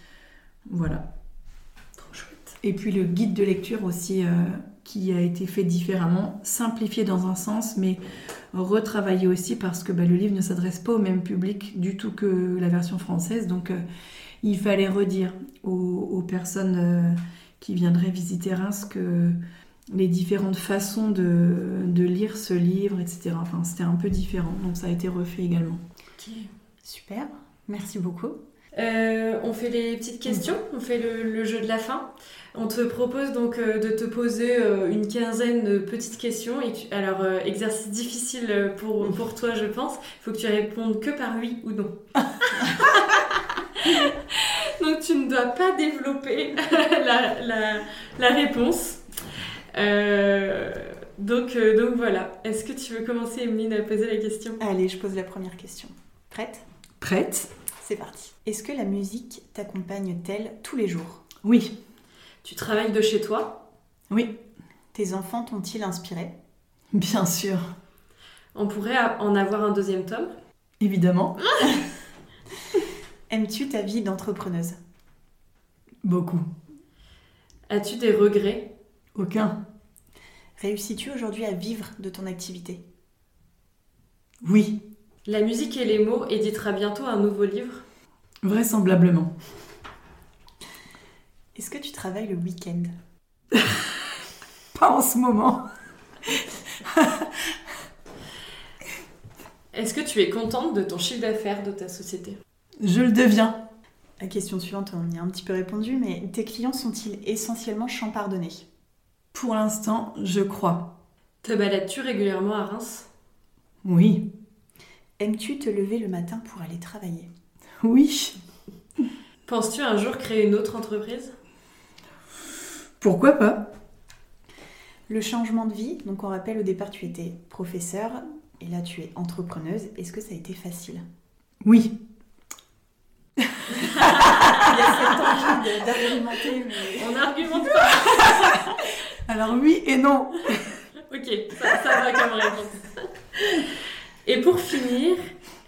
Voilà. Trop chouette. Et puis le guide de lecture aussi euh, qui a été fait différemment, simplifié dans un sens, mais retravaillé aussi parce que bah, le livre ne s'adresse pas au même public du tout que la version française. Donc il fallait redire aux, personnes qui viendraient visiter Reims que les différentes façons de, de, lire ce livre, etc. Enfin, c'était un peu différent, donc ça a été refait également. Super, merci beaucoup. Euh, on fait les petites questions, on fait le, jeu de la fin. On te propose donc euh, de te poser euh, une quinzaine de petites questions. Et alors, exercice difficile pour, pour toi, je pense. Il faut que tu répondes que par oui ou non. [LAUGHS] donc, tu ne dois pas développer [LAUGHS] la, la, la, réponse. Donc, donc voilà. Est-ce que tu veux commencer, Emeline, à poser la question? Allez, je pose la première question. Prête Prête. C'est parti. Est-ce que la musique t'accompagne-t-elle tous les jours? Oui. Tu travailles de chez toi? Oui. Tes enfants t'ont-ils inspiré? Bien sûr. On pourrait en avoir un deuxième tome? Évidemment. [LAUGHS] Aimes-tu ta vie d'entrepreneuse? Beaucoup. As-tu des regrets? Aucun. Réussis-tu aujourd'hui à vivre de ton activité? Oui. La musique et les mots éditera bientôt un nouveau livre Vraisemblablement. Est-ce que tu travailles le week-end? [LAUGHS] Pas en ce moment. [LAUGHS] Est-ce que tu es contente de ton chiffre d'affaires de ta société? Je le deviens. La question suivante, on y a un petit peu répondu, mais tes clients sont-ils essentiellement champardonnés Pour l'instant, je crois. Te balades-tu régulièrement à Reims? Oui. Aimes-tu te lever le matin pour aller travailler? Oui. Penses-tu un jour créer une autre entreprise? Pourquoi pas? Le changement de vie, donc on rappelle au départ tu étais professeur et là tu es entrepreneuse. Est-ce que ça a été facile? Oui. Il y a cette envie d'argumenter, mais... On n'argumente pas Alors oui et non. Ok, ça, ça va comme réponse. Et pour finir,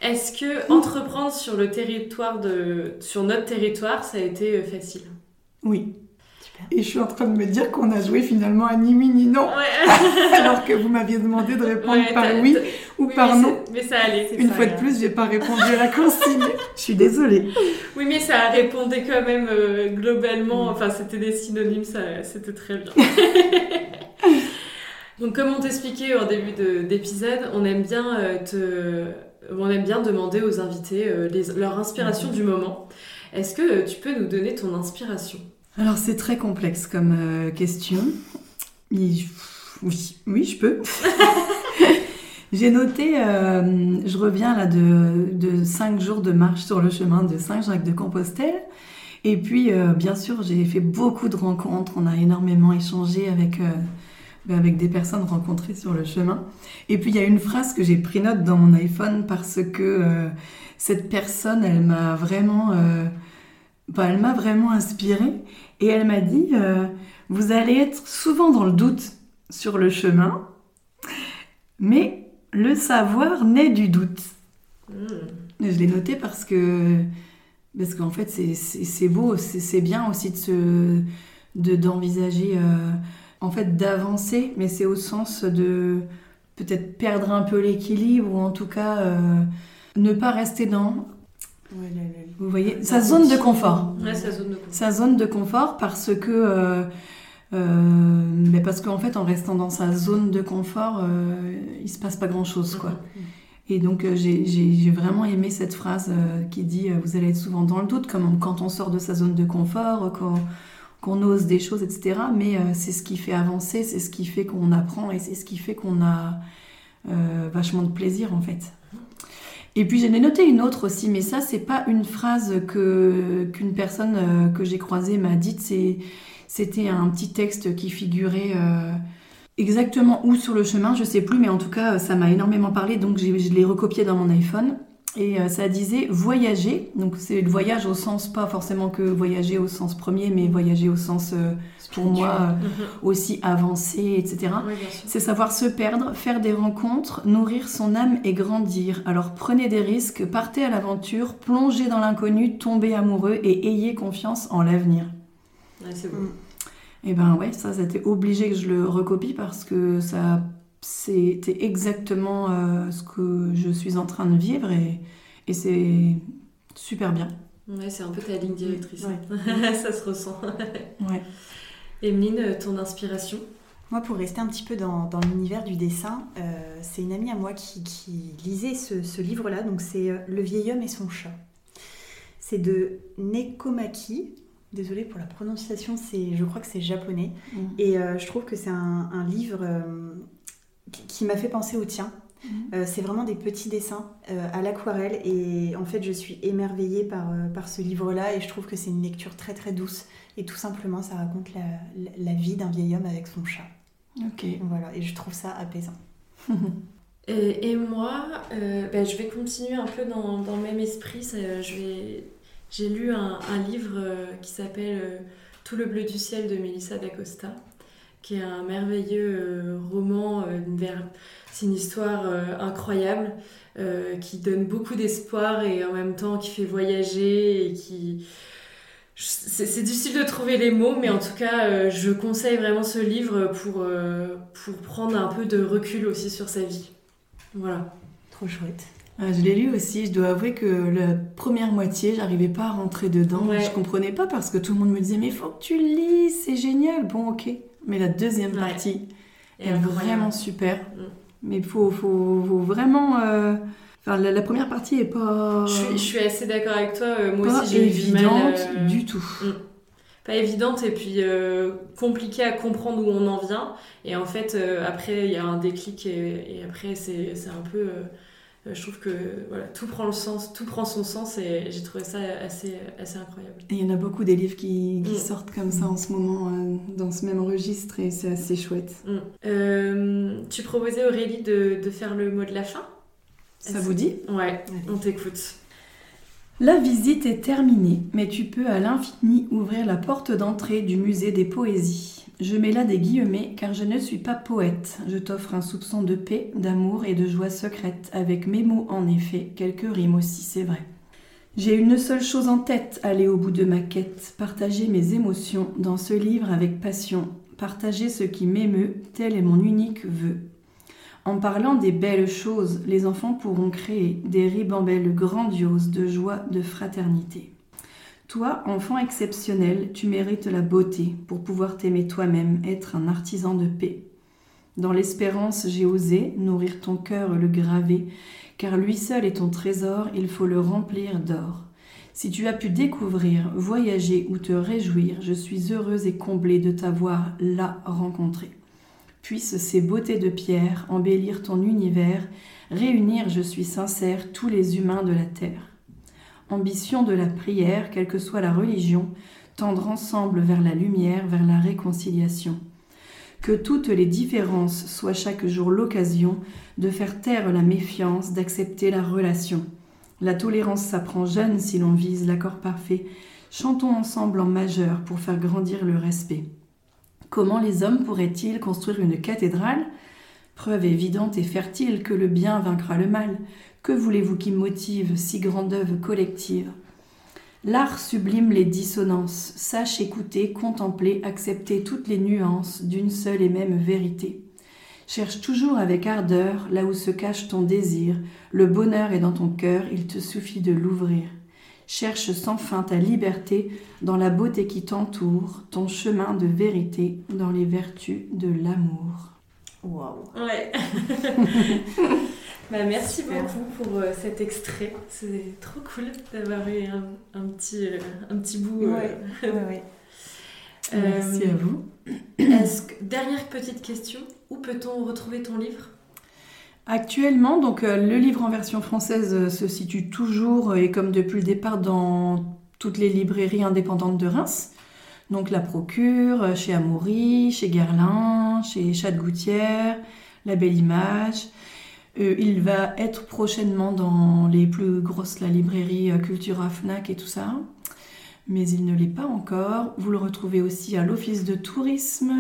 est-ce que entreprendre sur le territoire de, sur notre territoire, ça a été euh, facile? Oui. Et je suis en train de me dire qu'on a joué finalement à ni oui ni non, Ouais. [LAUGHS] alors que vous m'aviez demandé de répondre Ouais, par oui ou oui, par mais non. Mais ça allait. C'est Une pas fois de plus, j'ai pas répondu à la consigne. [LAUGHS] Je suis désolée. Oui, mais ça répondait quand même euh, globalement. Enfin, c'était des synonymes, ça, c'était très bien. [LAUGHS] Donc, comme on t'expliquait en début de- d'épisode, on aime bien euh, te, on aime bien demander aux invités euh, les- leur inspiration du moment. Est-ce que euh, tu peux nous donner ton inspiration? Alors c'est très complexe comme euh, question. Oui, oui, je peux. [LAUGHS] J'ai noté, euh, je reviens là de, de cinq jours de marche sur le chemin de Saint-Jacques-de-Compostelle. Et puis, euh, bien sûr, j'ai fait beaucoup de rencontres. On a énormément échangé avec, avec des personnes rencontrées sur le chemin. Et puis, il y a une phrase que j'ai pris note dans mon iPhone parce que euh, cette personne, elle m'a vraiment, euh, ben, elle m'a vraiment inspirée. Et elle m'a dit, euh, vous allez être souvent dans le doute sur le chemin, mais le savoir naît du doute. Et Je l'ai noté parce que parce qu'en fait c'est- beau, c'est bien aussi de se de d'envisager euh, en fait d'avancer, mais c'est au sens de peut-être perdre un peu l'équilibre ou en tout cas euh, ne pas rester dans Ouais, vous voyez sa zone de confort. Ouais, sa zone de confort. sa zone de confort parce que euh, euh, mais parce qu'en fait en restant dans sa zone de confort il se passe pas grand chose quoi et donc j'ai- vraiment aimé cette phrase qui dit vous allez être souvent dans le doute comme quand on sort de sa zone de confort euh, qu'on ose des choses etc mais euh, c'est ce qui fait avancer c'est ce qui fait qu'on apprend et c'est ce qui fait qu'on a euh, vachement de plaisir en fait et puis j'en ai noté une autre aussi, mais ça c'est pas une phrase que qu'une personne euh, que j'ai croisée m'a dite. C'était un petit texte qui figurait exactement où sur le chemin, je sais plus, mais en tout cas ça m'a énormément parlé, donc je l'ai recopié dans mon iPhone. Et euh, ça disait voyager, donc c'est le voyage au sens pas forcément que voyager au sens premier, mais voyager au sens euh, pour moi euh, Mhm. aussi avancé, etc. Oui. C'est savoir se perdre, faire des rencontres, nourrir son âme et grandir. Alors prenez des risques, partez à l'aventure, plongez dans l'inconnu, tombez amoureux et ayez confiance en l'avenir. Ouais, c'est beau. Mm. Et ben ouais, ça c'était obligé que je le recopie parce que ça c'était exactement euh, ce que je suis en train de vivre et, et c'est super bien. Ouais, c'est un peu ta ligne directrice. Ouais. [LAUGHS] ça se ressent. [LAUGHS] Ouais. Emeline, ton inspiration? Moi, pour rester un petit peu dans, dans l'univers du dessin, euh, c'est une amie à moi qui, qui lisait ce, ce livre-là. Donc, c'est euh, Le vieil homme et son chat. C'est de Nekomaki. Désolée pour la prononciation, c'est, je crois que c'est japonais. Et euh, je trouve que c'est un, un livre euh, qui, m'a fait penser au tien. Mhm. c'est vraiment des petits dessins à l'aquarelle et en fait je suis émerveillée par, par ce livre-là et je trouve que c'est une lecture très très douce et tout simplement ça raconte la, la vie d'un vieil homme avec son chat. Ok. Voilà, et je trouve ça apaisant. [LAUGHS] et, moi, ben, je vais continuer un peu dans, dans le même esprit. je vais j'ai lu un, livre euh, qui s'appelle euh, Tout le bleu du ciel de Melissa d'Acosta, qui est un merveilleux euh, roman. C'est une histoire incroyable qui donne beaucoup d'espoir et en même temps qui fait voyager et qui. C'est difficile de trouver les mots, mais en tout cas, je conseille vraiment ce livre pour, pour prendre un peu de recul aussi sur sa vie. Voilà. Trop chouette. Je l'ai lu aussi. Je dois avouer que la première moitié, j'arrivais pas à rentrer dedans. Je comprenais pas parce que tout le monde me disait mais faut que tu lis, c'est génial. Bon, ok. Mais la deuxième partie est vraiment super. Mm. Mais il faut, faut, vraiment. Euh, enfin, la, première partie est pas. Je suis, je suis assez d'accord avec toi. Euh, moi aussi, j'ai évidente du, euh, du tout. Mm. Pas évidente et puis compliquée à comprendre où on en vient. Et en fait, après, il y a un déclic et, et après, c'est un peu euh, je trouve que voilà, tout prend le sens, tout prend son sens et j'ai trouvé ça assez, assez incroyable. Et il y en a beaucoup des livres qui, qui mm. sortent comme ça en ce moment euh, dans ce même registre et c'est assez chouette. Mm. Euh, tu proposais Aurélie de, de, faire le mot de la fin? Ça vous dit? Ouais, on t'écoute. La visite est terminée, mais tu peux à l'infini ouvrir la porte d'entrée du musée des poésies. Je mets là des guillemets car je ne suis pas poète. Je t'offre un soupçon de paix, d'amour et de joie secrète, avec mes mots en effet, quelques rimes aussi, c'est vrai. J'ai une seule chose en tête, aller au bout de ma quête, partager mes émotions dans ce livre avec passion, partager ce qui m'émeut, tel est mon unique vœu. En parlant des belles choses, les enfants pourront créer des ribambelles grandioses de joie, de fraternité. Toi, enfant exceptionnel, tu mérites la beauté pour pouvoir t'aimer toi-même, être un artisan de paix. Dans l'espérance, j'ai osé nourrir ton cœur, le graver, car lui seul est ton trésor, il faut le remplir d'or. Si tu as pu découvrir, voyager ou te réjouir, je suis heureuse et comblée de t'avoir là rencontré. Puissent ces beautés de pierre embellir ton univers, réunir, je suis sincère, tous les humains de la terre ambition de la prière, quelle que soit la religion, tendre ensemble vers la lumière, vers la réconciliation. Que toutes les différences soient chaque jour l'occasion de faire taire la méfiance, d'accepter la relation. La tolérance s'apprend jeune si l'on vise l'accord parfait. Chantons ensemble en majeur pour faire grandir le respect. Comment les hommes pourraient-ils construire une cathédrale? Preuve évidente et fertile que le bien vaincra le mal. Que voulez-vous qui motive si grande œuvre collective? L'art sublime les dissonances, sache écouter, contempler, accepter toutes les nuances d'une seule et même vérité. Cherche toujours avec ardeur là où se cache ton désir, le bonheur est dans ton cœur, il te suffit de l'ouvrir. Cherche sans fin ta liberté dans la beauté qui t'entoure, ton chemin de vérité dans les vertus de l'amour. Waouh Ouais [LAUGHS] Bah, merci beaucoup pour euh, cet extrait. C'est trop cool d'avoir eu un, petit, euh, un petit bout. Euh. [LAUGHS] merci à vous. dernière petite question, où peut-on retrouver ton livre? Actuellement, donc le livre en version française se situe toujours et comme depuis le départ dans toutes les librairies indépendantes de Reims. Donc la Procure, chez Amoury, chez Guerlain, chez Chat Gouttière, La Belle Image. Euh, il va être prochainement dans les plus grosses la librairie euh, Cultura Fnac et tout ça. Mais il ne l'est pas encore. Vous le retrouvez aussi à l'office de tourisme,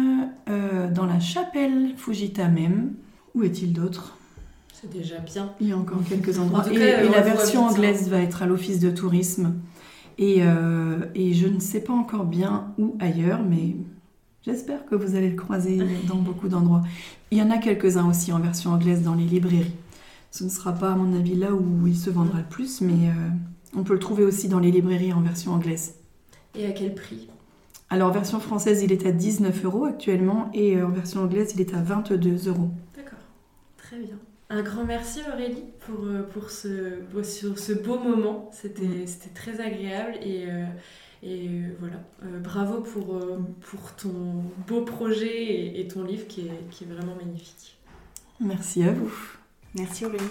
euh, dans la chapelle Fujita même. Où est-il d'autre? C'est déjà bien. Il y a encore quelques endroits. et, la version hein. anglaise va être à l'office de tourisme. Et, et je ne sais pas encore bien où ailleurs, mais J'espère que vous allez le croiser [LAUGHS] dans beaucoup d'endroits. Il y en a quelques-uns aussi en version anglaise dans les librairies. Ce ne sera pas, à mon avis, là où il se vendra le plus, mais euh, on peut le trouver aussi dans les librairies en version anglaise. Et à quel prix? Alors, en version française, il est à 19 euros actuellement, et euh, en version anglaise, il est à 22 euros. D'accord, très bien. Un grand merci Aurélie pour, euh, pour ce, sur ce beau moment. C'était mm. très agréable et, et euh, voilà, euh, bravo pour, euh, pour ton beau projet et, ton livre qui est, qui est vraiment magnifique. Merci à vous. Merci Aurélie.